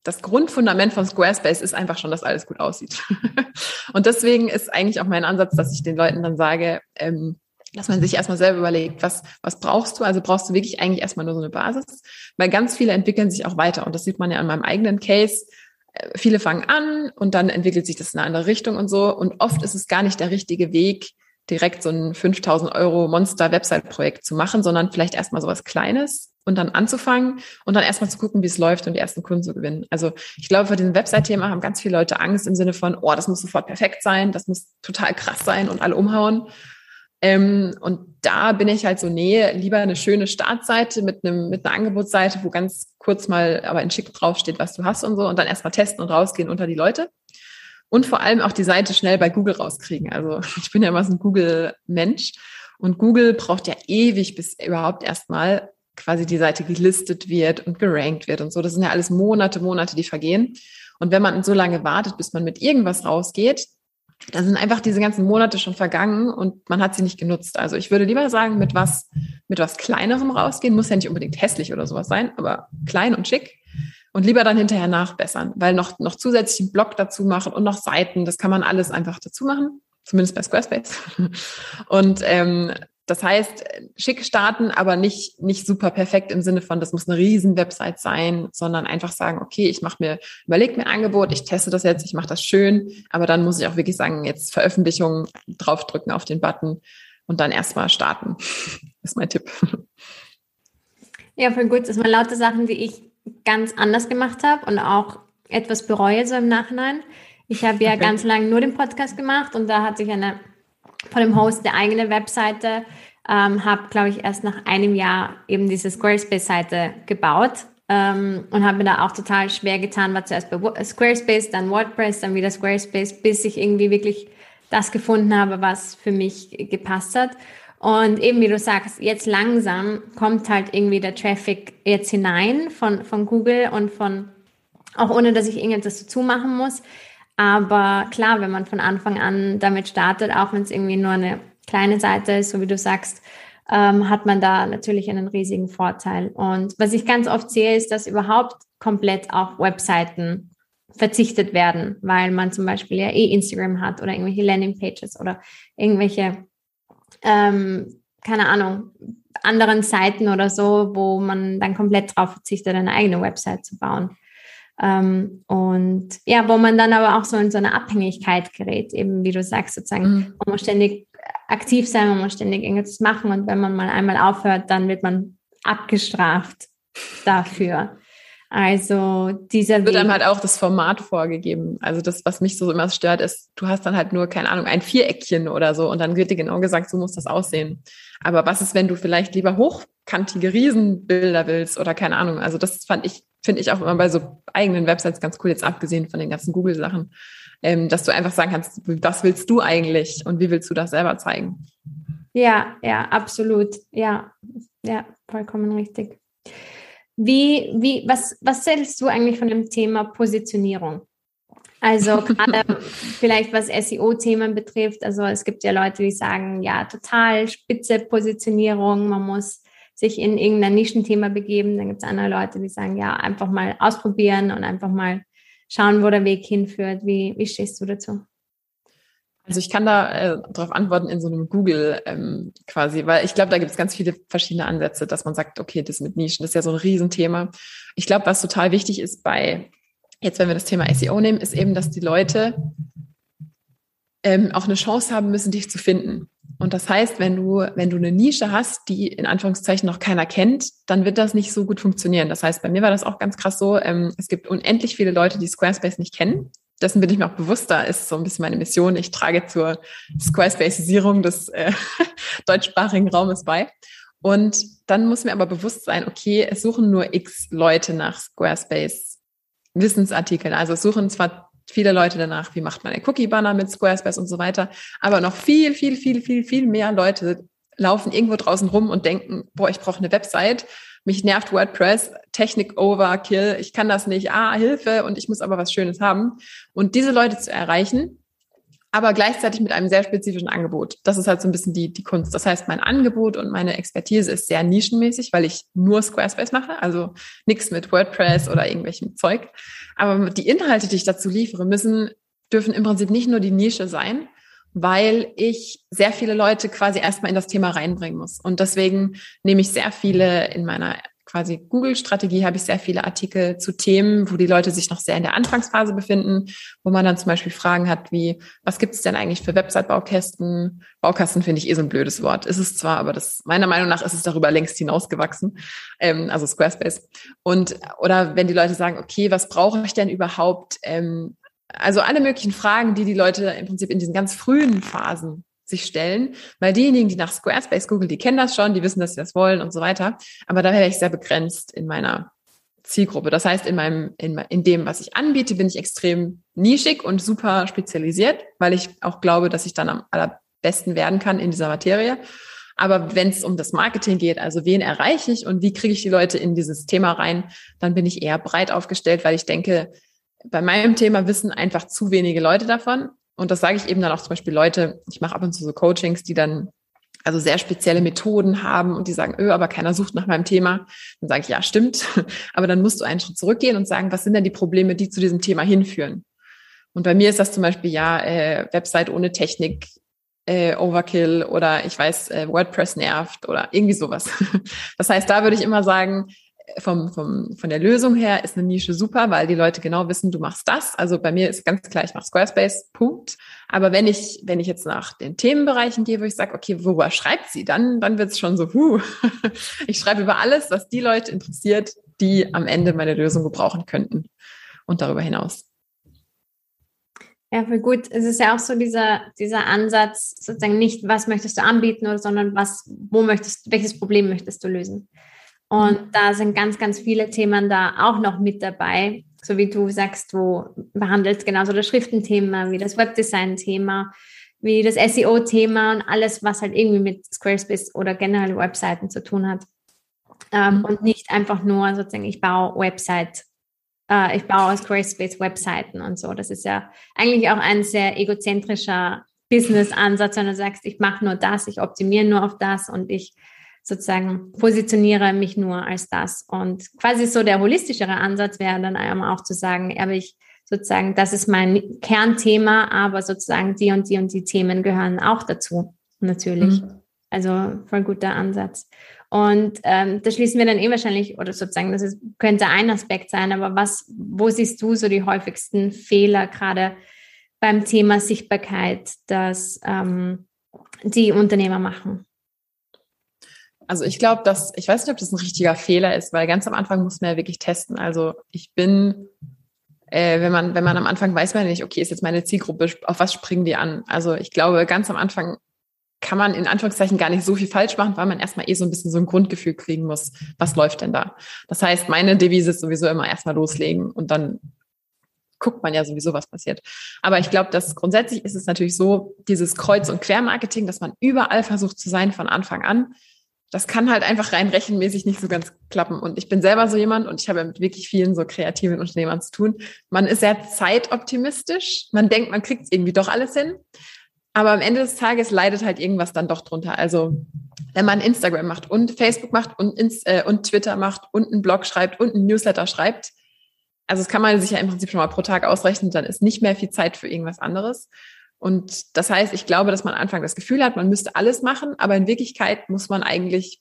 das Grundfundament von Squarespace ist einfach schon, dass alles gut aussieht. Und deswegen ist eigentlich auch mein Ansatz, dass ich den Leuten dann sage, ähm, dass man sich erstmal selber überlegt, was, was brauchst du? Also brauchst du wirklich eigentlich erstmal nur so eine Basis, weil ganz viele entwickeln sich auch weiter und das sieht man ja an meinem eigenen Case. Äh, viele fangen an und dann entwickelt sich das in eine andere Richtung und so. Und oft ist es gar nicht der richtige Weg, direkt so ein 5000 Euro Monster-Website-Projekt zu machen, sondern vielleicht erstmal so was Kleines und dann anzufangen und dann erstmal zu gucken, wie es läuft und die ersten Kunden zu gewinnen. Also ich glaube, vor diesem Website-Thema haben ganz viele Leute Angst im Sinne von, oh, das muss sofort perfekt sein, das muss total krass sein und alle umhauen. Ähm, und da bin ich halt so, nee, lieber eine schöne Startseite mit einem, mit einer Angebotsseite, wo ganz kurz mal aber in schick draufsteht, was du hast und so und dann erstmal testen und rausgehen unter die Leute. Und vor allem auch die Seite schnell bei Google rauskriegen. Also ich bin ja immer so ein Google-Mensch und Google braucht ja ewig, bis überhaupt erstmal quasi die Seite gelistet wird und gerankt wird und so. Das sind ja alles Monate, Monate, die vergehen. Und wenn man so lange wartet, bis man mit irgendwas rausgeht, da sind einfach diese ganzen Monate schon vergangen und man hat sie nicht genutzt. Also ich würde lieber sagen, mit was, mit was Kleinerem rausgehen, muss ja nicht unbedingt hässlich oder sowas sein, aber klein und schick und lieber dann hinterher nachbessern, weil noch, noch zusätzlich einen Blog dazu machen und noch Seiten, das kann man alles einfach dazu machen, zumindest bei Squarespace. Und ähm, das heißt, schick starten, aber nicht, nicht super perfekt im Sinne von, das muss eine riesen Website sein, sondern einfach sagen, okay, ich mache mir, überleg mir ein Angebot, ich teste das jetzt, ich mache das schön, aber dann muss ich auch wirklich sagen, jetzt Veröffentlichung draufdrücken auf den Button und dann erstmal starten. Das ist mein Tipp. Ja, voll gut. Das waren lauter Sachen, die ich ganz anders gemacht habe und auch etwas bereue so im Nachhinein. Ich habe ja okay. ganz lange nur den Podcast gemacht und da hatte ich eine von dem Host eine eigene Webseite, ähm, habe, glaube ich, erst nach einem Jahr eben diese Squarespace-Seite gebaut ähm, und habe mir da auch total schwer getan, war zuerst bei Squarespace, dann WordPress, dann wieder Squarespace, bis ich irgendwie wirklich das gefunden habe, was für mich gepasst hat. Und eben, wie du sagst, jetzt langsam kommt halt irgendwie der Traffic jetzt hinein von, von Google und von, auch ohne dass ich irgendetwas dazu machen muss. Aber klar, wenn man von Anfang an damit startet, auch wenn es irgendwie nur eine kleine Seite ist, so wie du sagst, ähm, hat man da natürlich einen riesigen Vorteil. Und was ich ganz oft sehe, ist, dass überhaupt komplett auf Webseiten verzichtet werden, weil man zum Beispiel ja eh Instagram hat oder irgendwelche Landingpages oder irgendwelche, ähm, keine Ahnung, anderen Seiten oder so, wo man dann komplett darauf verzichtet, eine eigene Website zu bauen. Ähm, und ja, wo man dann aber auch so in so eine Abhängigkeit gerät, eben wie du sagst, sozusagen, mhm. man muss ständig aktiv sein, man muss ständig irgendwas machen und wenn man mal einmal aufhört, dann wird man abgestraft dafür. Also dieser wird einem halt auch das Format vorgegeben. Also das, was mich so immer stört, ist, du hast dann halt nur, keine Ahnung, ein Viereckchen oder so und dann wird dir genau gesagt, so muss das aussehen. Aber was ist, wenn du vielleicht lieber hochkantige Riesenbilder willst oder keine Ahnung. Also das fand ich finde ich auch immer bei so eigenen Websites ganz cool, jetzt abgesehen von den ganzen Google-Sachen, ähm, dass du einfach sagen kannst, was willst du eigentlich und wie willst du das selber zeigen? Ja, ja, absolut. Ja, ja, vollkommen richtig. Wie, wie, was, was zählst du eigentlich von dem Thema Positionierung? Also gerade vielleicht was SEO-Themen betrifft. Also es gibt ja Leute, die sagen, ja, total spitze Positionierung, man muss sich in irgendein Nischenthema begeben. Dann gibt es andere Leute, die sagen, ja, einfach mal ausprobieren und einfach mal schauen, wo der Weg hinführt. Wie, wie stehst du dazu? Also ich kann da äh, darauf antworten in so einem Google ähm, quasi, weil ich glaube, da gibt es ganz viele verschiedene Ansätze, dass man sagt, okay, das mit Nischen, das ist ja so ein Riesenthema. Ich glaube, was total wichtig ist bei jetzt wenn wir das Thema SEO nehmen, ist eben, dass die Leute ähm, auch eine Chance haben müssen, dich zu finden. Und das heißt, wenn du, wenn du eine Nische hast, die in Anführungszeichen noch keiner kennt, dann wird das nicht so gut funktionieren. Das heißt, bei mir war das auch ganz krass so, ähm, es gibt unendlich viele Leute, die Squarespace nicht kennen. Dessen bin ich mir auch bewusst, da ist so ein bisschen meine Mission. Ich trage zur Squarespaceisierung des äh, deutschsprachigen Raumes bei. Und dann muss mir aber bewusst sein, okay, es suchen nur x Leute nach Squarespace Wissensartikeln. Also suchen zwar viele Leute danach, wie macht man einen Cookie-Banner mit Squarespace und so weiter, aber noch viel, viel, viel, viel, viel mehr Leute laufen irgendwo draußen rum und denken, boah, ich brauche eine Website, mich nervt WordPress, Technik Overkill, ich kann das nicht, ah, Hilfe. Und ich muss aber was Schönes haben. Und diese Leute zu erreichen, aber gleichzeitig mit einem sehr spezifischen Angebot. Das ist halt so ein bisschen die, die Kunst. Das heißt, mein Angebot und meine Expertise ist sehr nischenmäßig, weil ich nur Squarespace mache, also nichts mit WordPress oder irgendwelchem Zeug. Aber die Inhalte, die ich dazu liefere, müssen, dürfen im Prinzip nicht nur die Nische sein, weil ich sehr viele Leute quasi erstmal in das Thema reinbringen muss. Und deswegen nehme ich sehr viele in meiner quasi Google-Strategie habe ich sehr viele Artikel zu Themen, wo die Leute sich noch sehr in der Anfangsphase befinden, wo man dann zum Beispiel Fragen hat wie, was gibt es denn eigentlich für Website-Baukästen? Baukasten finde ich eh so ein blödes Wort. Ist es zwar, aber das meiner Meinung nach ist es darüber längst hinausgewachsen, ähm, also Squarespace. Und oder wenn die Leute sagen, okay, was brauche ich denn überhaupt? Ähm, also alle möglichen Fragen, die die Leute im Prinzip in diesen ganz frühen Phasen sich stellen, weil diejenigen, die nach Squarespace googeln, die kennen das schon, die wissen, dass sie das wollen und so weiter. Aber da wäre ich sehr begrenzt in meiner Zielgruppe. Das heißt, in meinem, in, in dem, was ich anbiete, bin ich extrem nischig und super spezialisiert, weil ich auch glaube, dass ich dann am allerbesten werden kann in dieser Materie. Aber wenn es um das Marketing geht, also wen erreiche ich und wie kriege ich die Leute in dieses Thema rein, dann bin ich eher breit aufgestellt, weil ich denke, bei meinem Thema wissen einfach zu wenige Leute davon. Und das sage ich eben dann auch zum Beispiel Leute, ich mache ab und zu so Coachings, die dann also sehr spezielle Methoden haben und die sagen, öh, aber keiner sucht nach meinem Thema. Dann sage ich, ja, stimmt. Aber dann musst du einen Schritt zurückgehen und sagen, was sind denn die Probleme, die zu diesem Thema hinführen? Und bei mir ist das zum Beispiel ja äh, Website ohne Technik, äh, Overkill oder ich weiß, äh, WordPress nervt oder irgendwie sowas. Das heißt, da würde ich immer sagen, vom, vom, von der Lösung her ist eine Nische super, weil die Leute genau wissen, du machst das. Also bei mir ist ganz klar, ich mache Squarespace, Punkt. Aber wenn ich, wenn ich jetzt nach den Themenbereichen gehe, wo ich sage, okay, worüber schreibt sie, dann, dann wird es schon so, huh. ich schreibe über alles, was die Leute interessiert, die am Ende meine Lösung gebrauchen könnten und darüber hinaus. Ja, voll gut. Es ist ja auch so dieser, dieser Ansatz, sozusagen nicht, was möchtest du anbieten, sondern was, wo möchtest, welches Problem möchtest du lösen? Und da sind ganz, ganz viele Themen da auch noch mit dabei. So wie du sagst, du behandelst genauso das Schriftenthema wie das Webdesign-Thema, wie das SEO-Thema und alles, was halt irgendwie mit Squarespace oder generell Webseiten zu tun hat. Ähm, mhm. und nicht einfach nur sozusagen, ich baue Website, äh, ich baue Squarespace-Webseiten und so. Das ist ja eigentlich auch ein sehr egozentrischer Business-Ansatz, wenn du sagst, ich mache nur das, ich optimiere nur auf das und ich sozusagen positioniere mich nur als das. Und quasi so der holistischere Ansatz wäre dann einmal auch zu sagen, aber ich sozusagen, das ist mein Kernthema, aber sozusagen die und die und die Themen gehören auch dazu, natürlich. Mhm. Also voll guter Ansatz. Und ähm, da schließen wir dann eh wahrscheinlich, oder sozusagen, das ist, könnte ein Aspekt sein, aber was, wo siehst du so die häufigsten Fehler gerade beim Thema Sichtbarkeit, dass ähm, die Unternehmer machen? Also ich glaube, dass, ich weiß nicht, ob das ein richtiger Fehler ist, weil ganz am Anfang muss man ja wirklich testen. Also ich bin, äh, wenn man, wenn man am Anfang weiß man nicht, okay, ist jetzt meine Zielgruppe, auf was springen die an? Also ich glaube, ganz am Anfang kann man in Anführungszeichen gar nicht so viel falsch machen, weil man erstmal eh so ein bisschen so ein Grundgefühl kriegen muss, was läuft denn da? Das heißt, meine Devise ist sowieso immer erstmal loslegen und dann guckt man ja sowieso, was passiert. Aber ich glaube, dass grundsätzlich ist es natürlich so, dieses Kreuz- und Quermarketing, dass man überall versucht zu sein von Anfang an, das kann halt einfach rein rechenmäßig nicht so ganz klappen. Und ich bin selber so jemand und ich habe mit wirklich vielen so kreativen Unternehmern zu tun. Man ist sehr zeitoptimistisch. Man denkt, man kriegt es irgendwie doch alles hin. Aber am Ende des Tages leidet halt irgendwas dann doch drunter. Also wenn man Instagram macht und Facebook macht und, ins, äh, und Twitter macht und einen Blog schreibt und einen Newsletter schreibt, also das kann man sich ja im Prinzip schon mal pro Tag ausrechnen, dann ist nicht mehr viel Zeit für irgendwas anderes. Und das heißt, ich glaube, dass man am Anfang das Gefühl hat, man müsste alles machen, aber in Wirklichkeit muss man eigentlich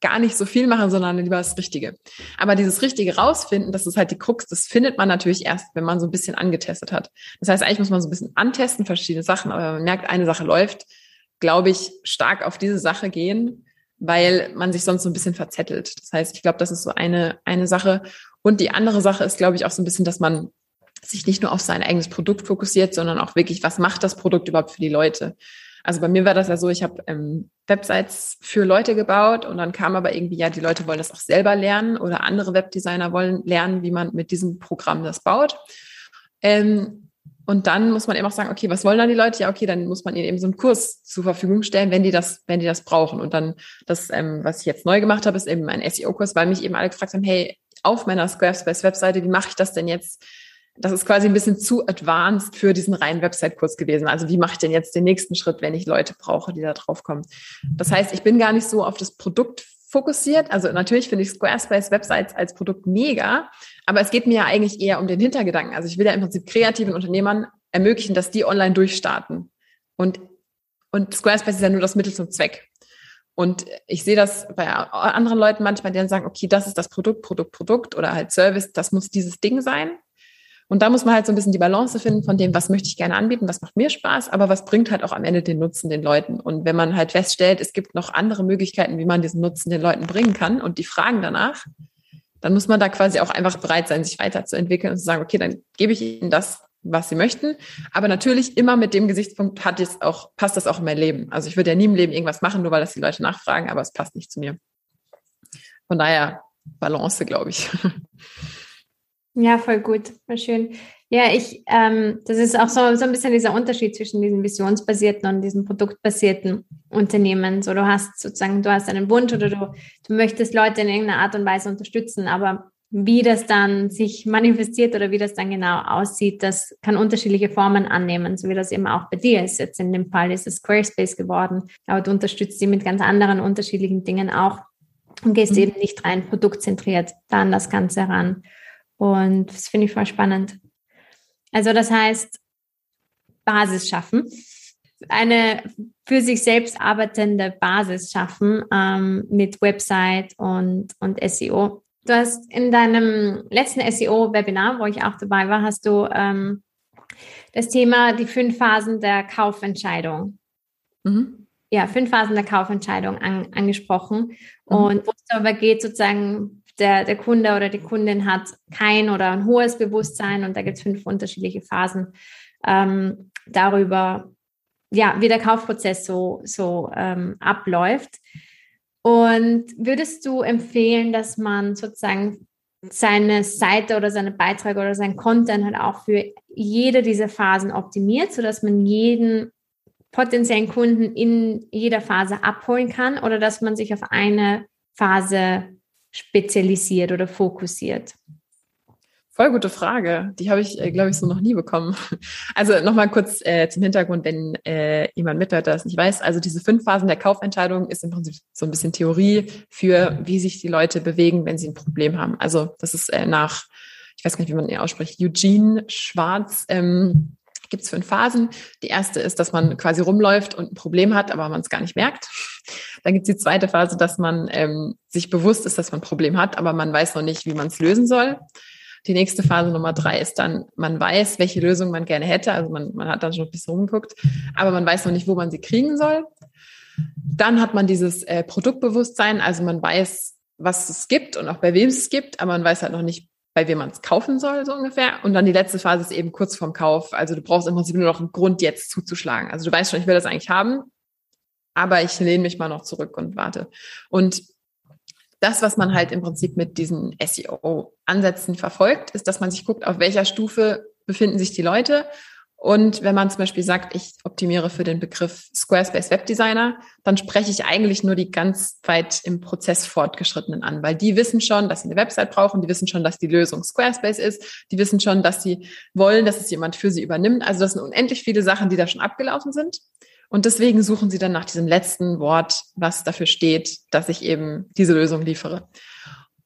gar nicht so viel machen, sondern lieber das Richtige. Aber dieses Richtige rausfinden, das ist halt die Krux, das findet man natürlich erst, wenn man so ein bisschen angetestet hat. Das heißt, eigentlich muss man so ein bisschen antesten, verschiedene Sachen, aber wenn man merkt, eine Sache läuft, glaube ich, stark auf diese Sache gehen, weil man sich sonst so ein bisschen verzettelt. Das heißt, ich glaube, das ist so eine, eine Sache. Und die andere Sache ist, glaube ich, auch so ein bisschen, dass man sich nicht nur auf sein eigenes Produkt fokussiert, sondern auch wirklich, was macht das Produkt überhaupt für die Leute? Also bei mir war das ja so, ich habe ähm, Websites für Leute gebaut und dann kam aber irgendwie, ja, die Leute wollen das auch selber lernen oder andere Webdesigner wollen lernen, wie man mit diesem Programm das baut. Ähm, und dann muss man eben auch sagen, okay, was wollen dann die Leute? Ja, okay, dann muss man ihnen eben so einen Kurs zur Verfügung stellen, wenn die das, wenn die das brauchen. Und dann das, ähm, was ich jetzt neu gemacht habe, ist eben ein SEO-Kurs, weil mich eben alle gefragt haben, hey, auf meiner Squarespace-Webseite, wie mache ich das denn jetzt? Das ist quasi ein bisschen zu advanced für diesen reinen Website-Kurs gewesen. Also wie mache ich denn jetzt den nächsten Schritt, wenn ich Leute brauche, die da drauf kommen? Das heißt, ich bin gar nicht so auf das Produkt fokussiert. Also natürlich finde ich Squarespace Websites als Produkt mega, aber es geht mir ja eigentlich eher um den Hintergedanken. Also ich will ja im Prinzip kreativen Unternehmern ermöglichen, dass die online durchstarten. Und, und Squarespace ist ja nur das Mittel zum Zweck. Und ich sehe das bei anderen Leuten manchmal, die dann sagen, okay, das ist das Produkt, Produkt, Produkt oder halt Service, das muss dieses Ding sein. Und da muss man halt so ein bisschen die Balance finden von dem, was möchte ich gerne anbieten, was macht mir Spaß, aber was bringt halt auch am Ende den Nutzen den Leuten. Und wenn man halt feststellt, es gibt noch andere Möglichkeiten, wie man diesen Nutzen den Leuten bringen kann und die fragen danach, dann muss man da quasi auch einfach bereit sein, sich weiterzuentwickeln und zu sagen, okay, dann gebe ich ihnen das, was sie möchten. Aber natürlich immer mit dem Gesichtspunkt hat es auch, passt das auch in mein Leben. Also ich würde ja nie im Leben irgendwas machen, nur weil das die Leute nachfragen, aber es passt nicht zu mir. Von daher Balance, glaube ich. Ja, voll gut, voll schön. Ja, ich, ähm, das ist auch so, so ein bisschen dieser Unterschied zwischen diesen visionsbasierten und diesen produktbasierten Unternehmen. So, du hast sozusagen, du hast einen Wunsch oder du, du möchtest Leute in irgendeiner Art und Weise unterstützen, aber wie das dann sich manifestiert oder wie das dann genau aussieht, das kann unterschiedliche Formen annehmen, so wie das eben auch bei dir ist. Jetzt in dem Fall ist es Squarespace geworden, aber du unterstützt sie mit ganz anderen unterschiedlichen Dingen auch und gehst mhm. eben nicht rein produktzentriert da an das Ganze ran. Und das finde ich voll spannend. Also das heißt, Basis schaffen, eine für sich selbst arbeitende Basis schaffen ähm, mit Website und, und SEO. Du hast in deinem letzten SEO-Webinar, wo ich auch dabei war, hast du ähm, das Thema die fünf Phasen der Kaufentscheidung. Mhm. Ja, fünf Phasen der Kaufentscheidung an, angesprochen. Mhm. Und wo es darüber geht, sozusagen der, der Kunde oder die Kundin hat kein oder ein hohes Bewusstsein und da gibt es fünf unterschiedliche Phasen ähm, darüber, ja, wie der Kaufprozess so, so ähm, abläuft. Und würdest du empfehlen, dass man sozusagen seine Seite oder seine Beiträge oder sein Content halt auch für jede dieser Phasen optimiert, sodass man jeden potenziellen Kunden in jeder Phase abholen kann oder dass man sich auf eine Phase spezialisiert oder fokussiert? Voll gute Frage. Die habe ich, äh, glaube ich, so noch nie bekommen. Also nochmal kurz äh, zum Hintergrund, wenn äh, jemand mithört, der das nicht weiß. Also diese fünf Phasen der Kaufentscheidung ist im Prinzip so ein bisschen Theorie für, wie sich die Leute bewegen, wenn sie ein Problem haben. Also das ist äh, nach, ich weiß gar nicht, wie man ihn ausspricht, Eugene Schwarz ähm, gibt es fünf Phasen. Die erste ist, dass man quasi rumläuft und ein Problem hat, aber man es gar nicht merkt. Dann gibt es die zweite Phase, dass man ähm, sich bewusst ist, dass man ein Problem hat, aber man weiß noch nicht, wie man es lösen soll. Die nächste Phase Nummer drei ist dann, man weiß, welche Lösung man gerne hätte. Also man, man hat dann schon ein bisschen rumgeguckt, aber man weiß noch nicht, wo man sie kriegen soll. Dann hat man dieses äh, Produktbewusstsein, also man weiß, was es gibt und auch bei wem es gibt, aber man weiß halt noch nicht, bei wem man es kaufen soll, so ungefähr. Und dann die letzte Phase ist eben kurz vorm Kauf. Also du brauchst im Prinzip nur noch einen Grund, jetzt zuzuschlagen. Also du weißt schon, ich will das eigentlich haben, aber ich lehne mich mal noch zurück und warte. Und das, was man halt im Prinzip mit diesen SEO-Ansätzen verfolgt, ist, dass man sich guckt, auf welcher Stufe befinden sich die Leute Und wenn man zum Beispiel sagt, ich optimiere für den Begriff Squarespace Webdesigner, dann spreche ich eigentlich nur die ganz weit im Prozess fortgeschrittenen an, weil die wissen schon, dass sie eine Website brauchen, die wissen schon, dass die Lösung Squarespace ist, die wissen schon, dass sie wollen, dass es jemand für sie übernimmt. Also das sind unendlich viele Sachen, die da schon abgelaufen sind. Und deswegen suchen sie dann nach diesem letzten Wort, was dafür steht, dass ich eben diese Lösung liefere.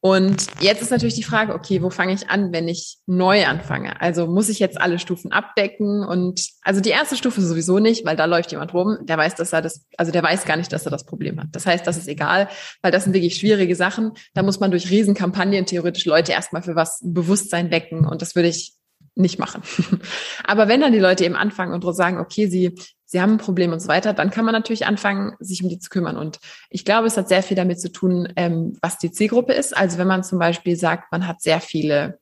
Und jetzt ist natürlich die Frage, okay, wo fange ich an, wenn ich neu anfange? Also muss ich jetzt alle Stufen abdecken? Und also die erste Stufe sowieso nicht, weil da läuft jemand rum, der weiß, dass er das, also der weiß gar nicht, dass er das Problem hat. Das heißt, das ist egal, weil das sind wirklich schwierige Sachen. Da muss man durch Riesenkampagnen theoretisch Leute erstmal für was Bewusstsein wecken. Und das würde ich nicht machen. Aber wenn dann die Leute eben anfangen und sagen, okay, sie sie haben ein Problem und so weiter, dann kann man natürlich anfangen, sich um die zu kümmern. Und ich glaube, es hat sehr viel damit zu tun, ähm, was die Zielgruppe ist. Also wenn man zum Beispiel sagt, man hat sehr viele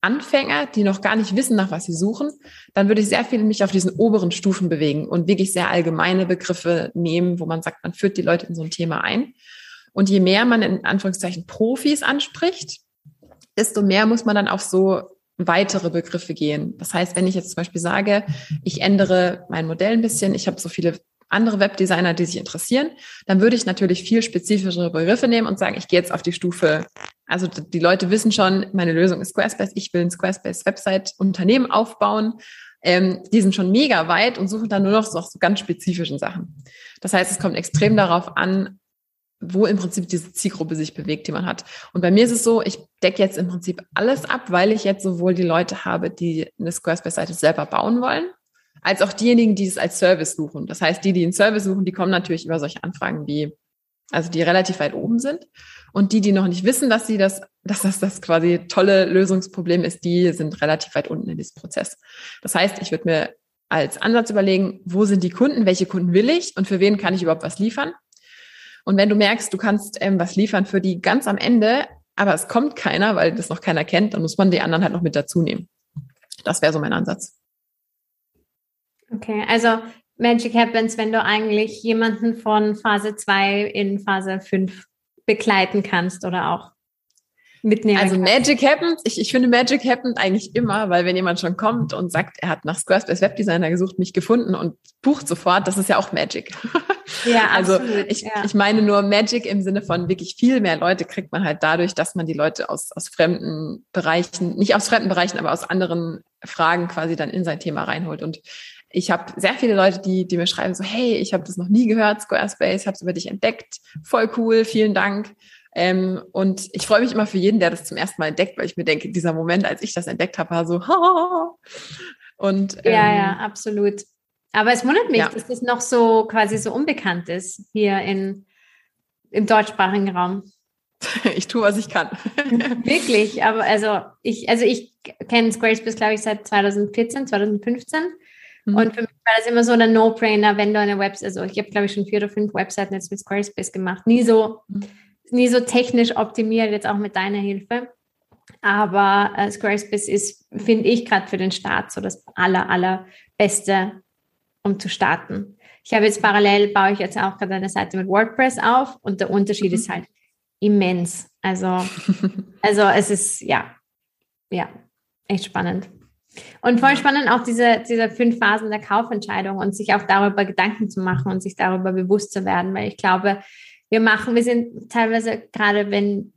Anfänger, die noch gar nicht wissen, nach was sie suchen, dann würde ich sehr viel mich auf diesen oberen Stufen bewegen und wirklich sehr allgemeine Begriffe nehmen, wo man sagt, man führt die Leute in so ein Thema ein. Und je mehr man in Anführungszeichen Profis anspricht, desto mehr muss man dann auf so weitere Begriffe gehen. Das heißt, wenn ich jetzt zum Beispiel sage, ich ändere mein Modell ein bisschen, ich habe so viele andere Webdesigner, die sich interessieren, dann würde ich natürlich viel spezifischere Begriffe nehmen und sagen, ich gehe jetzt auf die Stufe, also die Leute wissen schon, meine Lösung ist Squarespace, ich will ein Squarespace-Website-Unternehmen aufbauen. Ähm, die sind schon mega weit und suchen dann nur noch so, so ganz spezifischen Sachen. Das heißt, es kommt extrem darauf an, wo im Prinzip diese Zielgruppe sich bewegt, die man hat. Und bei mir ist es so, ich decke jetzt im Prinzip alles ab, weil ich jetzt sowohl die Leute habe, die eine Squarespace-Seite selber bauen wollen, als auch diejenigen, die es als Service suchen. Das heißt, die, die einen Service suchen, die kommen natürlich über solche Anfragen wie, also die relativ weit oben sind. Und die, die noch nicht wissen, dass sie das, dass das das quasi tolle Lösungsproblem ist, die sind relativ weit unten in diesem Prozess. Das heißt, ich würde mir als Ansatz überlegen, wo sind die Kunden, welche Kunden will ich und für wen kann ich überhaupt was liefern? Und wenn du merkst, du kannst ähm, was liefern für die ganz am Ende, aber es kommt keiner, weil das noch keiner kennt, dann muss man die anderen halt noch mit dazu nehmen. Das wäre so mein Ansatz. Okay, also Magic happens, wenn du eigentlich jemanden von Phase 2 in Phase 5 begleiten kannst oder auch mitnehmen Also Magic happens, ich, ich finde Magic happens eigentlich immer, weil wenn jemand schon kommt und sagt, er hat nach Squarespace Webdesigner gesucht, mich gefunden und bucht sofort, das ist ja auch Magic. Ja, also absolut, ich, ja. ich meine nur Magic im Sinne von wirklich viel mehr Leute kriegt man halt dadurch, dass man die Leute aus, aus fremden Bereichen, nicht aus fremden Bereichen, aber aus anderen Fragen quasi dann in sein Thema reinholt. Und ich habe sehr viele Leute, die, die mir schreiben so, hey, ich habe das noch nie gehört, Squarespace, habe es über dich entdeckt, voll cool, vielen Dank. Ähm, und ich freue mich immer für jeden, der das zum ersten Mal entdeckt, weil ich mir denke, dieser Moment, als ich das entdeckt habe, war so, ha. Und, ähm, ja, ja, absolut. Aber es wundert mich, ja. dass das noch so quasi so unbekannt ist hier in, im deutschsprachigen Raum. Ich tue, was ich kann. Wirklich, aber also ich, also ich kenne Squarespace, glaube ich, seit 2014, 2015. Mhm. Und für mich war das immer so ein No-Brainer, wenn du eine Website, also ich habe, glaube ich, schon vier oder fünf Webseiten jetzt mit Squarespace gemacht. Nie so, mhm. Nie so technisch optimiert, jetzt auch mit deiner Hilfe. Aber äh, Squarespace ist, finde ich, gerade für den Start so das aller, allerbeste um zu starten. Ich habe jetzt parallel, baue ich jetzt auch gerade eine Seite mit WordPress auf und der Unterschied mhm. ist halt immens. Also, also es ist, ja, ja, echt spannend. Und voll spannend auch diese, diese fünf Phasen der Kaufentscheidung und sich auch darüber Gedanken zu machen und sich darüber bewusst zu werden, weil ich glaube, wir machen, wir sind teilweise gerade, wenn,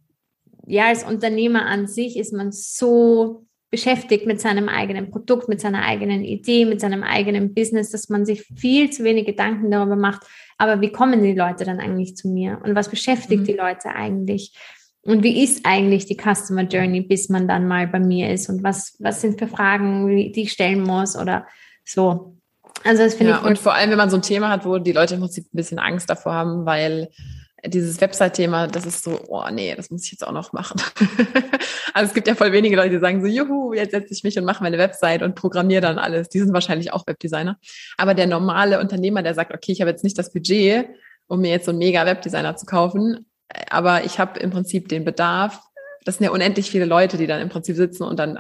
ja, als Unternehmer an sich ist man so beschäftigt mit seinem eigenen Produkt, mit seiner eigenen Idee, mit seinem eigenen Business, dass man sich viel zu wenig Gedanken darüber macht, aber wie kommen die Leute dann eigentlich zu mir und was beschäftigt mhm. die Leute eigentlich? Und wie ist eigentlich die Customer Journey, bis man dann mal bei mir ist? Und was, was sind für Fragen, die ich stellen muss oder so? Also das finde ja, ich. Und vor allem, wenn man so ein Thema hat, wo die Leute im Prinzip ein bisschen Angst davor haben, weil dieses Website-Thema, das ist so, oh nee, das muss ich jetzt auch noch machen. also es gibt ja voll wenige Leute, die sagen so, juhu, jetzt setze ich mich und mache meine Website und programmiere dann alles. Die sind wahrscheinlich auch Webdesigner. Aber der normale Unternehmer, der sagt, okay, ich habe jetzt nicht das Budget, um mir jetzt so einen mega Webdesigner zu kaufen, aber ich habe im Prinzip den Bedarf. Das sind ja unendlich viele Leute, die dann im Prinzip sitzen und dann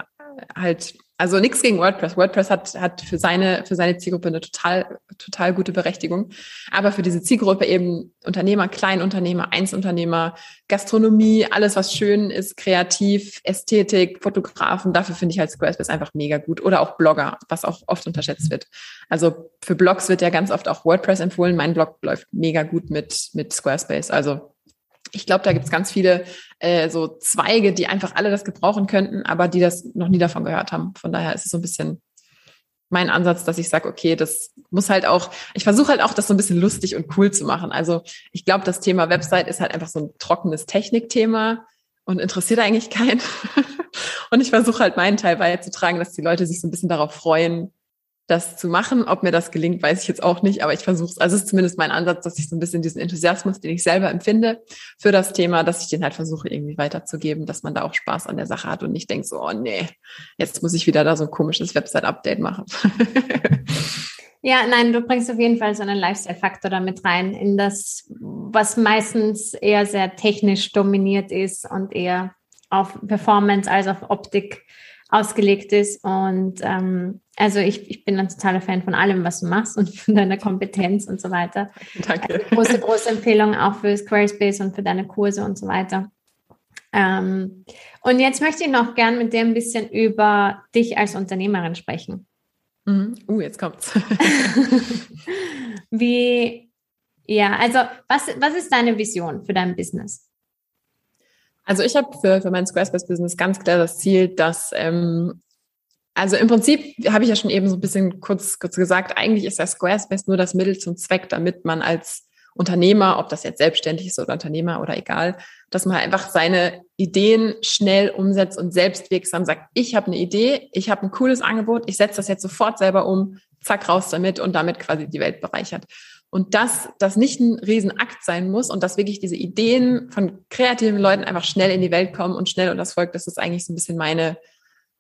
halt Also nichts gegen WordPress. WordPress hat, hat für seine, für seine Zielgruppe eine total, total gute Berechtigung. Aber für diese Zielgruppe eben Unternehmer, Kleinunternehmer, Einzelunternehmer, Gastronomie, alles was schön ist, kreativ, Ästhetik, Fotografen, dafür finde ich halt Squarespace einfach mega gut. Oder auch Blogger, was auch oft unterschätzt wird. Also für Blogs wird ja ganz oft auch WordPress empfohlen. Mein Blog läuft mega gut mit, mit Squarespace. Also ich glaube, da gibt es ganz viele äh, so Zweige, die einfach alle das gebrauchen könnten, aber die das noch nie davon gehört haben. Von daher ist es so ein bisschen mein Ansatz, dass ich sage, okay, das muss halt auch, ich versuche halt auch, das so ein bisschen lustig und cool zu machen. Also ich glaube, das Thema Website ist halt einfach so ein trockenes Technikthema und interessiert eigentlich keinen. und ich versuche halt meinen Teil beizutragen, dass die Leute sich so ein bisschen darauf freuen, das zu machen. Ob mir das gelingt, weiß ich jetzt auch nicht, aber ich versuche es. Also es ist zumindest mein Ansatz, dass ich so ein bisschen diesen Enthusiasmus, den ich selber empfinde für das Thema, dass ich den halt versuche irgendwie weiterzugeben, dass man da auch Spaß an der Sache hat und nicht denkt so, oh nee, jetzt muss ich wieder da so ein komisches Website-Update machen. Ja, nein, du bringst auf jeden Fall so einen Lifestyle-Faktor damit rein, in das, was meistens eher sehr technisch dominiert ist und eher auf Performance als auf Optik ausgelegt ist. Und ähm, also ich, ich bin ein totaler Fan von allem, was du machst und von deiner Kompetenz und so weiter. Danke. Also große, große Empfehlung auch für Squarespace und für deine Kurse und so weiter. Ähm, und jetzt möchte ich noch gern mit dir ein bisschen über dich als Unternehmerin sprechen. Mhm. Uh, jetzt kommt's. Wie, ja, also was, was ist deine Vision für dein Business? Also ich habe für, für mein Squarespace-Business ganz klar das Ziel, dass ähm, also im Prinzip habe ich ja schon eben so ein bisschen kurz, kurz gesagt, eigentlich ist der Squarespace nur das Mittel zum Zweck, damit man als Unternehmer, ob das jetzt selbstständig ist oder Unternehmer oder egal, dass man einfach seine Ideen schnell umsetzt und selbstwirksam sagt, ich habe eine Idee, ich habe ein cooles Angebot, ich setze das jetzt sofort selber um, zack raus damit und damit quasi die Welt bereichert. Und dass das nicht ein Riesenakt sein muss und dass wirklich diese Ideen von kreativen Leuten einfach schnell in die Welt kommen und schnell und das Volk, das ist eigentlich so ein bisschen meine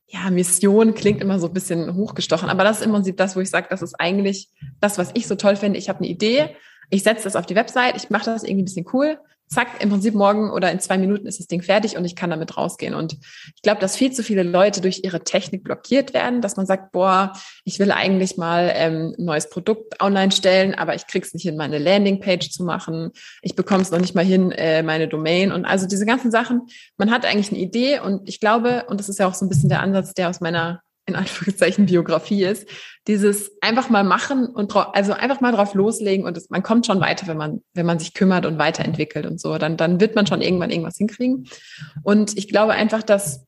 ja, Mission klingt immer so ein bisschen hochgestochen, aber das ist im Prinzip das, wo ich sage, das ist eigentlich das, was ich so toll finde. Ich habe eine Idee, ich setze das auf die Website, ich mache das irgendwie ein bisschen cool zack, im Prinzip morgen oder in zwei Minuten ist das Ding fertig und ich kann damit rausgehen. Und ich glaube, dass viel zu viele Leute durch ihre Technik blockiert werden, dass man sagt, boah, ich will eigentlich mal ähm, ein neues Produkt online stellen, aber ich krieg's nicht hin, meine Landingpage zu machen. Ich bekomme es noch nicht mal hin, äh, meine Domain und also diese ganzen Sachen. Man hat eigentlich eine Idee und ich glaube, und das ist ja auch so ein bisschen der Ansatz, der aus meiner in Anführungszeichen Biografie ist, dieses einfach mal machen und also einfach mal drauf loslegen und es, man kommt schon weiter, wenn man wenn man sich kümmert und weiterentwickelt und so, dann dann wird man schon irgendwann irgendwas hinkriegen. Und ich glaube einfach, dass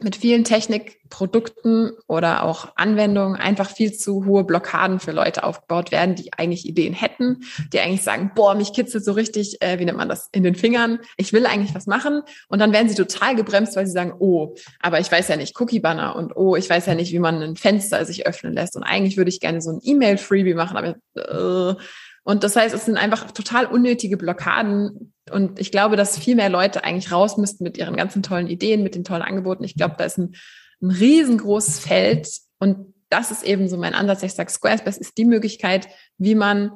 mit vielen Technikprodukten oder auch Anwendungen einfach viel zu hohe Blockaden für Leute aufgebaut werden, die eigentlich Ideen hätten, die eigentlich sagen, boah, mich kitzelt so richtig, äh, wie nennt man das, in den Fingern, ich will eigentlich was machen. Und dann werden sie total gebremst, weil sie sagen, oh, aber ich weiß ja nicht Cookie-Banner und oh, ich weiß ja nicht, wie man ein Fenster sich öffnen lässt. Und eigentlich würde ich gerne so ein E-Mail-Freebie machen, aber äh, und das heißt, es sind einfach total unnötige Blockaden. Und ich glaube, dass viel mehr Leute eigentlich raus müssten mit ihren ganzen tollen Ideen, mit den tollen Angeboten. Ich glaube, da ist ein, ein riesengroßes Feld. Und das ist eben so mein Ansatz. Ich sage, Squarespace ist die Möglichkeit, wie man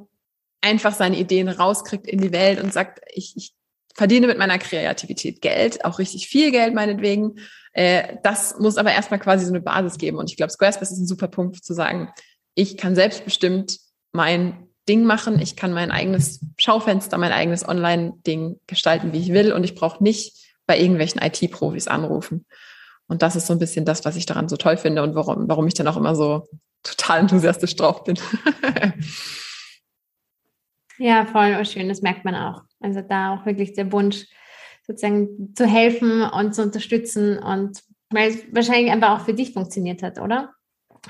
einfach seine Ideen rauskriegt in die Welt und sagt, ich, ich verdiene mit meiner Kreativität Geld, auch richtig viel Geld meinetwegen. Äh, das muss aber erstmal quasi so eine Basis geben. Und ich glaube, Squarespace ist ein super Punkt zu sagen, ich kann selbstbestimmt mein Ding machen. Ich kann mein eigenes Schaufenster, mein eigenes Online-Ding gestalten, wie ich will. Und ich brauche nicht bei irgendwelchen IT-Profis anrufen. Und das ist so ein bisschen das, was ich daran so toll finde und warum, warum ich dann auch immer so total enthusiastisch drauf bin. ja, voll oh, schön, das merkt man auch. Also da auch wirklich der Wunsch, sozusagen zu helfen und zu unterstützen und weil es wahrscheinlich einfach auch für dich funktioniert hat, oder?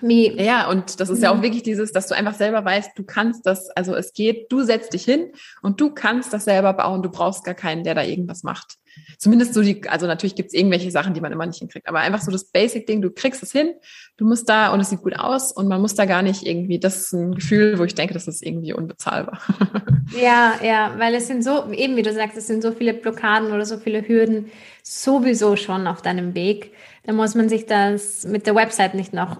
Wie? Ja, und das ist ja auch mhm. wirklich dieses, dass du einfach selber weißt, du kannst das, also es geht, du setzt dich hin und du kannst das selber bauen, du brauchst gar keinen, der da irgendwas macht. Zumindest so die, also natürlich gibt's irgendwelche Sachen, die man immer nicht hinkriegt, aber einfach so das Basic-Ding, du kriegst es hin, du musst da und es sieht gut aus und man muss da gar nicht irgendwie, das ist ein Gefühl, wo ich denke, das ist irgendwie unbezahlbar. Ja, ja, weil es sind so, eben wie du sagst, es sind so viele Blockaden oder so viele Hürden sowieso schon auf deinem Weg. Da muss man sich das mit der Website nicht noch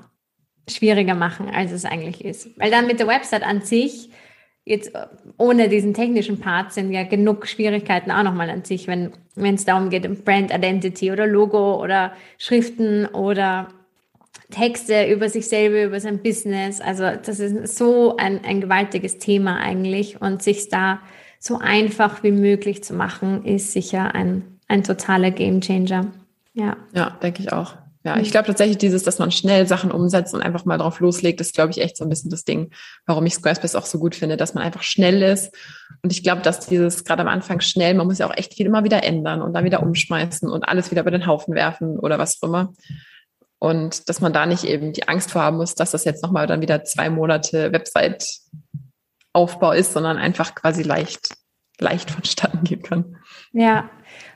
schwieriger machen, als es eigentlich ist. Weil dann mit der Website an sich, jetzt ohne diesen technischen Part, sind ja genug Schwierigkeiten auch nochmal an sich, wenn es darum geht, Brand Identity oder Logo oder Schriften oder Texte über sich selber, über sein Business. Also das ist so ein, ein gewaltiges Thema eigentlich und sich da so einfach wie möglich zu machen, ist sicher ein, ein totaler Gamechanger. Ja. Ja, denke ich auch. Ja, ich mhm. glaube tatsächlich dieses, dass man schnell Sachen umsetzt und einfach mal drauf loslegt, ist, glaube ich, echt so ein bisschen das Ding, warum ich Squarespace auch so gut finde, dass man einfach schnell ist. Und ich glaube, dass dieses gerade am Anfang schnell, man muss ja auch echt viel immer wieder ändern und dann wieder umschmeißen und alles wieder über den Haufen werfen oder was auch immer. Und dass man da nicht eben die Angst vor haben muss, dass das jetzt nochmal dann wieder zwei Monate Website-Aufbau ist, sondern einfach quasi leicht, leicht vonstatten gehen kann. Ja,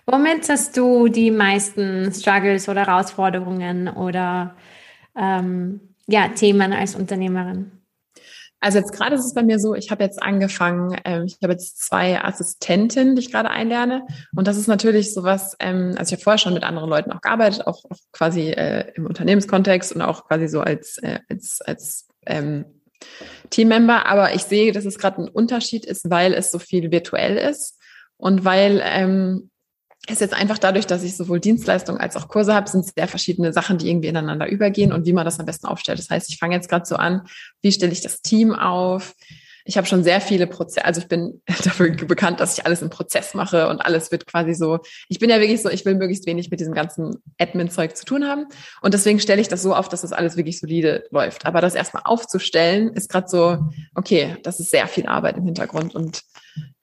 Womit hast du die meisten Struggles oder Herausforderungen oder ähm, ja, Themen als Unternehmerin? Also jetzt gerade ist es bei mir so, ich habe jetzt angefangen, ähm, ich habe jetzt zwei Assistentinnen, die ich gerade einlerne. Und das ist natürlich sowas, ähm, also ich habe vorher schon mit anderen Leuten auch gearbeitet, auch, auch quasi äh, im Unternehmenskontext und auch quasi so als, äh, als, als ähm, Teammember. Aber ich sehe, dass es gerade ein Unterschied ist, weil es so viel virtuell ist und weil ähm, ist jetzt einfach dadurch, dass ich sowohl Dienstleistungen als auch Kurse habe, sind sehr verschiedene Sachen, die irgendwie ineinander übergehen und wie man das am besten aufstellt. Das heißt, ich fange jetzt gerade so an, wie stelle ich das Team auf? Ich habe schon sehr viele Prozesse, also ich bin dafür bekannt, dass ich alles im Prozess mache und alles wird quasi so, ich bin ja wirklich so, ich will möglichst wenig mit diesem ganzen Admin-Zeug zu tun haben. Und deswegen stelle ich das so auf, dass das alles wirklich solide läuft. Aber das erstmal aufzustellen, ist gerade so, okay, das ist sehr viel Arbeit im Hintergrund und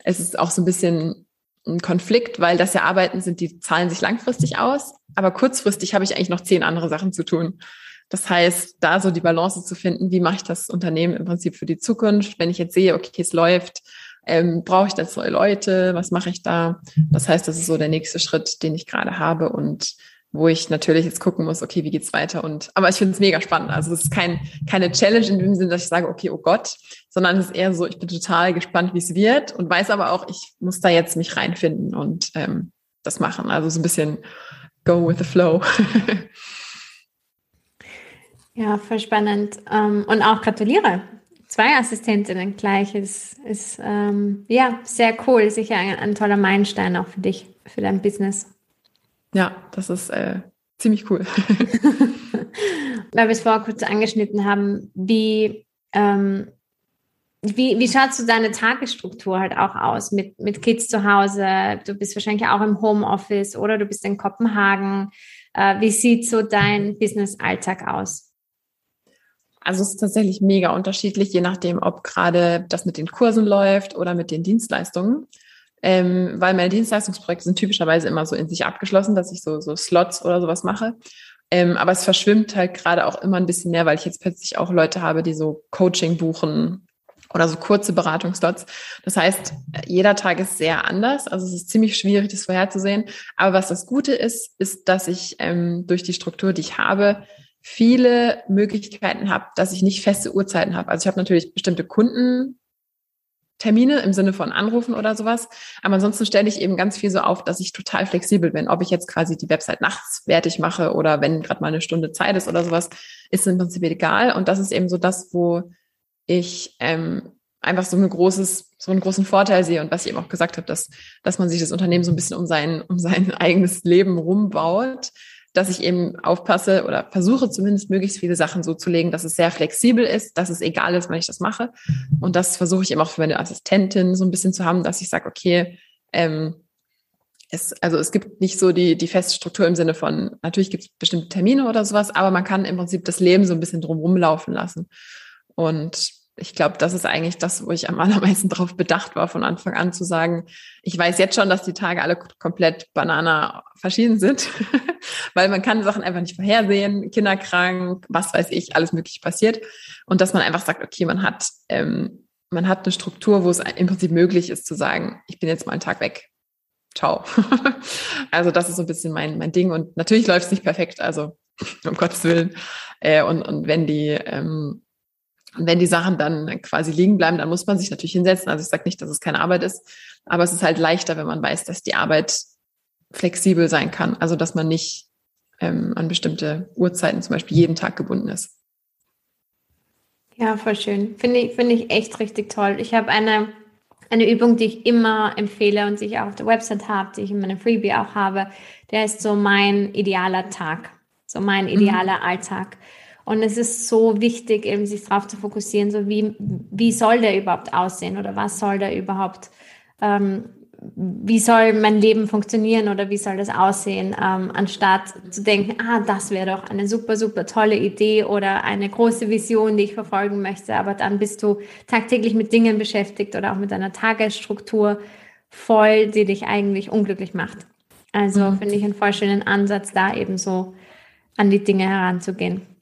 es ist auch so ein bisschen ein Konflikt, weil das ja Arbeiten sind, die zahlen sich langfristig aus, aber kurzfristig habe ich eigentlich noch zehn andere Sachen zu tun. Das heißt, da so die Balance zu finden, wie mache ich das Unternehmen im Prinzip für die Zukunft, wenn ich jetzt sehe, okay, es läuft, ähm, brauche ich neue Leute, was mache ich da? Das heißt, das ist so der nächste Schritt, den ich gerade habe und wo ich natürlich jetzt gucken muss, okay, wie geht's weiter? Und aber ich finde es mega spannend. Also es ist kein, keine Challenge in dem Sinne, dass ich sage, okay, oh Gott, sondern es ist eher so, ich bin total gespannt, wie es wird und weiß aber auch, ich muss da jetzt mich reinfinden und ähm, das machen. Also so ein bisschen go with the flow. ja, voll spannend. Ähm, und auch gratuliere. Zwei Assistentinnen gleich ist, ist ähm, ja sehr cool. Sicher ein, ein toller Meilenstein auch für dich, für dein Business. Ja, das ist äh, ziemlich cool. Weil wir es vorher kurz angeschnitten haben, wie, ähm, wie, wie schaut so deine Tagesstruktur halt auch aus mit, mit Kids zu Hause? Du bist wahrscheinlich auch im Homeoffice oder du bist in Kopenhagen. Äh, wie sieht so dein Business-Alltag aus? Also es ist tatsächlich mega unterschiedlich, je nachdem, ob gerade das mit den Kursen läuft oder mit den Dienstleistungen ähm, weil meine Dienstleistungsprojekte sind typischerweise immer so in sich abgeschlossen, dass ich so, so Slots oder sowas mache. Ähm, aber es verschwimmt halt gerade auch immer ein bisschen mehr, weil ich jetzt plötzlich auch Leute habe, die so Coaching buchen oder so kurze Beratungsslots. Das heißt, jeder Tag ist sehr anders. Also es ist ziemlich schwierig, das vorherzusehen. Aber was das Gute ist, ist, dass ich ähm, durch die Struktur, die ich habe, viele Möglichkeiten habe, dass ich nicht feste Uhrzeiten habe. Also ich habe natürlich bestimmte Kunden, Termine im Sinne von Anrufen oder sowas. Aber ansonsten stelle ich eben ganz viel so auf, dass ich total flexibel bin. Ob ich jetzt quasi die Website nachts fertig mache oder wenn gerade mal eine Stunde Zeit ist oder sowas, ist im Prinzip egal. Und das ist eben so das, wo ich ähm, einfach so ein großes, so einen großen Vorteil sehe und was ich eben auch gesagt habe, dass, dass man sich das Unternehmen so ein bisschen um sein, um sein eigenes Leben rumbaut dass ich eben aufpasse oder versuche zumindest möglichst viele Sachen so zu legen, dass es sehr flexibel ist, dass es egal ist, wenn ich das mache. Und das versuche ich eben auch für meine Assistentin so ein bisschen zu haben, dass ich sage, okay, ähm, es, also es gibt nicht so die, die feste Struktur im Sinne von, natürlich gibt es bestimmte Termine oder sowas, aber man kann im Prinzip das Leben so ein bisschen drumherum laufen lassen. Und ich glaube, das ist eigentlich das, wo ich am allermeisten darauf bedacht war, von Anfang an zu sagen, ich weiß jetzt schon, dass die Tage alle komplett banana verschieden sind, weil man kann Sachen einfach nicht vorhersehen, kinderkrank, was weiß ich, alles möglich passiert. Und dass man einfach sagt, okay, man hat, ähm, man hat eine Struktur, wo es im Prinzip möglich ist zu sagen, ich bin jetzt mal einen Tag weg. Ciao. also das ist so ein bisschen mein, mein Ding. Und natürlich läuft es nicht perfekt, also um Gottes Willen. Äh, und, und wenn die, ähm, und wenn die Sachen dann quasi liegen bleiben, dann muss man sich natürlich hinsetzen. Also ich sage nicht, dass es keine Arbeit ist, aber es ist halt leichter, wenn man weiß, dass die Arbeit flexibel sein kann. Also dass man nicht ähm, an bestimmte Uhrzeiten zum Beispiel jeden Tag gebunden ist. Ja, voll schön. Finde ich, finde ich echt richtig toll. Ich habe eine, eine Übung, die ich immer empfehle und die ich auch auf der Website habe, die ich in meinem Freebie auch habe. Der ist so mein idealer Tag, so mein mhm. idealer mhm. Alltag. Und es ist so wichtig, eben sich darauf zu fokussieren, so wie, wie soll der überhaupt aussehen oder was soll der überhaupt, ähm, wie soll mein Leben funktionieren oder wie soll das aussehen, ähm, anstatt zu denken, ah, das wäre doch eine super, super tolle Idee oder eine große Vision, die ich verfolgen möchte. Aber dann bist du tagtäglich mit Dingen beschäftigt oder auch mit einer Tagesstruktur voll, die dich eigentlich unglücklich macht. Also mhm. finde ich einen voll schönen Ansatz, da eben so an die Dinge heranzugehen.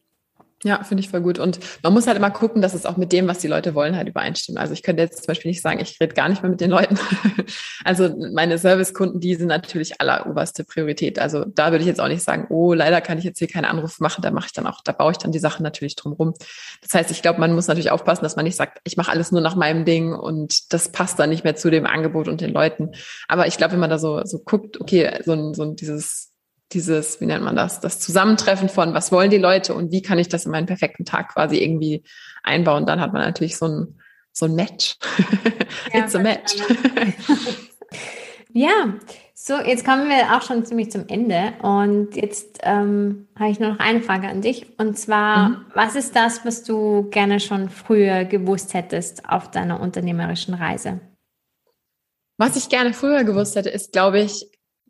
Ja, finde ich voll gut. Und man muss halt immer gucken, dass es auch mit dem, was die Leute wollen, halt übereinstimmt. Also ich könnte jetzt zum Beispiel nicht sagen, ich rede gar nicht mehr mit den Leuten. also meine Servicekunden, die sind natürlich alleroberste Priorität. Also da würde ich jetzt auch nicht sagen, oh, leider kann ich jetzt hier keinen Anruf machen. Da mache ich dann auch, da baue ich dann die Sachen natürlich drumherum. Das heißt, ich glaube, man muss natürlich aufpassen, dass man nicht sagt, ich mache alles nur nach meinem Ding und das passt dann nicht mehr zu dem Angebot und den Leuten. Aber ich glaube, wenn man da so, so guckt, okay, so ein, so ein dieses dieses, wie nennt man das, das Zusammentreffen von, was wollen die Leute und wie kann ich das in meinen perfekten Tag quasi irgendwie einbauen, dann hat man natürlich so ein, so ein Match. Ja, It's a match. ja, so, jetzt kommen wir auch schon ziemlich zum Ende und jetzt ähm, habe ich nur noch eine Frage an dich und zwar, mhm. was ist das, was du gerne schon früher gewusst hättest auf deiner unternehmerischen Reise? Was ich gerne früher gewusst hätte, ist, glaube ich,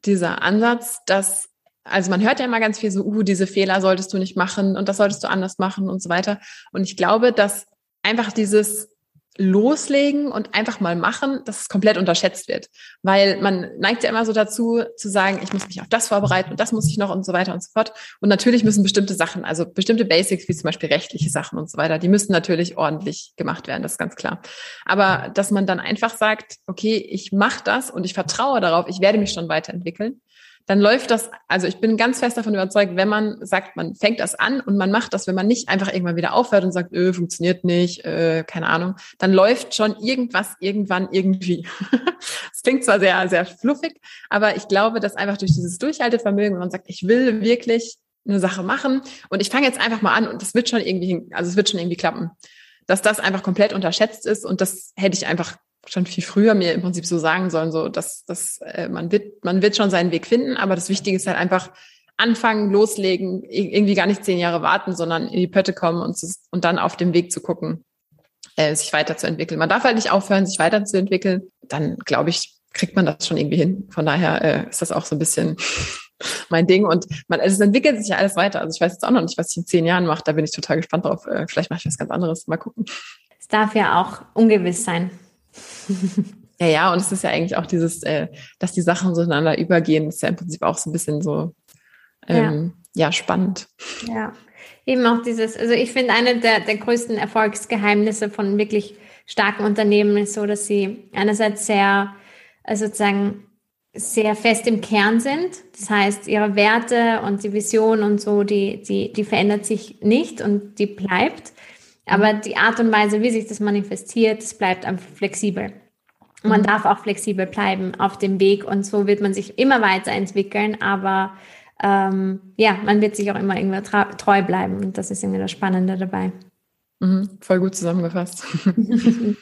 dieser Ansatz, dass also man hört ja immer ganz viel so, uh, diese Fehler solltest du nicht machen und das solltest du anders machen und so weiter. Und ich glaube, dass einfach dieses Loslegen und einfach mal machen, dass es komplett unterschätzt wird. Weil man neigt ja immer so dazu, zu sagen, ich muss mich auf das vorbereiten und das muss ich noch und so weiter und so fort. Und natürlich müssen bestimmte Sachen, also bestimmte Basics, wie zum Beispiel rechtliche Sachen und so weiter, die müssen natürlich ordentlich gemacht werden, das ist ganz klar. Aber dass man dann einfach sagt, okay, ich mache das und ich vertraue darauf, ich werde mich schon weiterentwickeln dann läuft das, also ich bin ganz fest davon überzeugt, wenn man sagt, man fängt das an und man macht das, wenn man nicht einfach irgendwann wieder aufhört und sagt, öh, funktioniert nicht, äh, keine Ahnung, dann läuft schon irgendwas irgendwann irgendwie. das klingt zwar sehr, sehr fluffig, aber ich glaube, dass einfach durch dieses Durchhaltevermögen, wenn man sagt, ich will wirklich eine Sache machen und ich fange jetzt einfach mal an und das wird schon irgendwie, also es wird schon irgendwie klappen, dass das einfach komplett unterschätzt ist und das hätte ich einfach schon viel früher mir im Prinzip so sagen sollen, so dass, dass äh, man wird, man wird schon seinen Weg finden, aber das Wichtige ist halt einfach anfangen, loslegen, irgendwie gar nicht zehn Jahre warten, sondern in die Pötte kommen und, und dann auf dem Weg zu gucken, äh, sich weiterzuentwickeln. Man darf halt nicht aufhören, sich weiterzuentwickeln. Dann, glaube ich, kriegt man das schon irgendwie hin. Von daher äh, ist das auch so ein bisschen mein Ding. Und man, also es entwickelt sich ja alles weiter. Also ich weiß jetzt auch noch nicht, was ich in zehn Jahren mache. Da bin ich total gespannt drauf. Äh, vielleicht mache ich was ganz anderes. Mal gucken. Es darf ja auch ungewiss sein. Ja, ja, und es ist ja eigentlich auch dieses, äh, dass die Sachen so ineinander übergehen, ist ja im Prinzip auch so ein bisschen so, ähm, ja. ja, spannend. Ja, eben auch dieses, also ich finde, eine der, der größten Erfolgsgeheimnisse von wirklich starken Unternehmen ist so, dass sie einerseits sehr, also sozusagen sehr fest im Kern sind. Das heißt, ihre Werte und die Vision und so, die, die, die verändert sich nicht und die bleibt. Aber die Art und Weise, wie sich das manifestiert, das bleibt einfach flexibel. Man mhm. darf auch flexibel bleiben auf dem Weg und so wird man sich immer weiterentwickeln, aber ähm, ja, man wird sich auch immer irgendwann treu bleiben und das ist irgendwie das Spannende dabei. Mhm, voll gut zusammengefasst.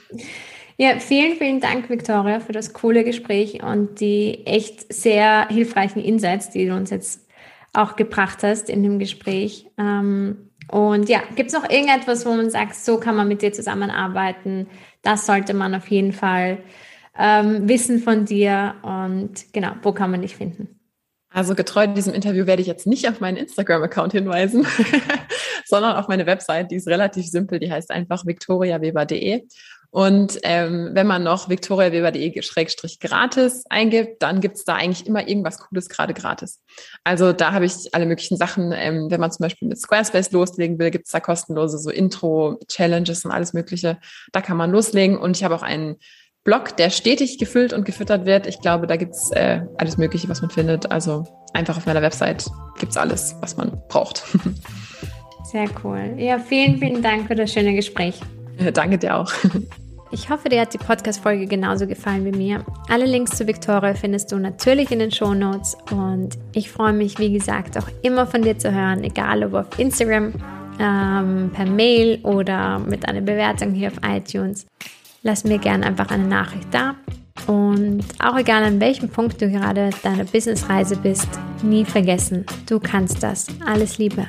ja, vielen, vielen Dank, Victoria, für das coole Gespräch und die echt sehr hilfreichen Insights, die du uns jetzt auch gebracht hast in dem Gespräch. Ähm, und ja, gibt es noch irgendetwas, wo man sagt, so kann man mit dir zusammenarbeiten? Das sollte man auf jeden Fall ähm, wissen von dir. Und genau, wo kann man dich finden? Also getreu diesem Interview werde ich jetzt nicht auf meinen Instagram-Account hinweisen, sondern auf meine Website. Die ist relativ simpel. Die heißt einfach victoriaweber.de. Und ähm, wenn man noch victoriaweber.de-gratis eingibt, dann gibt's da eigentlich immer irgendwas Cooles gerade gratis. Also da habe ich alle möglichen Sachen. Ähm, wenn man zum Beispiel mit Squarespace loslegen will, gibt's da kostenlose so Intro-Challenges und alles Mögliche. Da kann man loslegen. Und ich habe auch einen Blog, der stetig gefüllt und gefüttert wird. Ich glaube, da gibt's äh, alles Mögliche, was man findet. Also einfach auf meiner Website gibt's alles, was man braucht. Sehr cool. Ja, vielen, vielen Dank für das schöne Gespräch. Danke dir auch. Ich hoffe, dir hat die Podcast-Folge genauso gefallen wie mir. Alle Links zu Victoria findest du natürlich in den Show Notes und ich freue mich, wie gesagt, auch immer von dir zu hören, egal ob auf Instagram, ähm, per Mail oder mit einer Bewertung hier auf iTunes. Lass mir gerne einfach eine Nachricht da. Und auch egal an welchem Punkt du gerade deiner Businessreise bist, nie vergessen, du kannst das. Alles Liebe.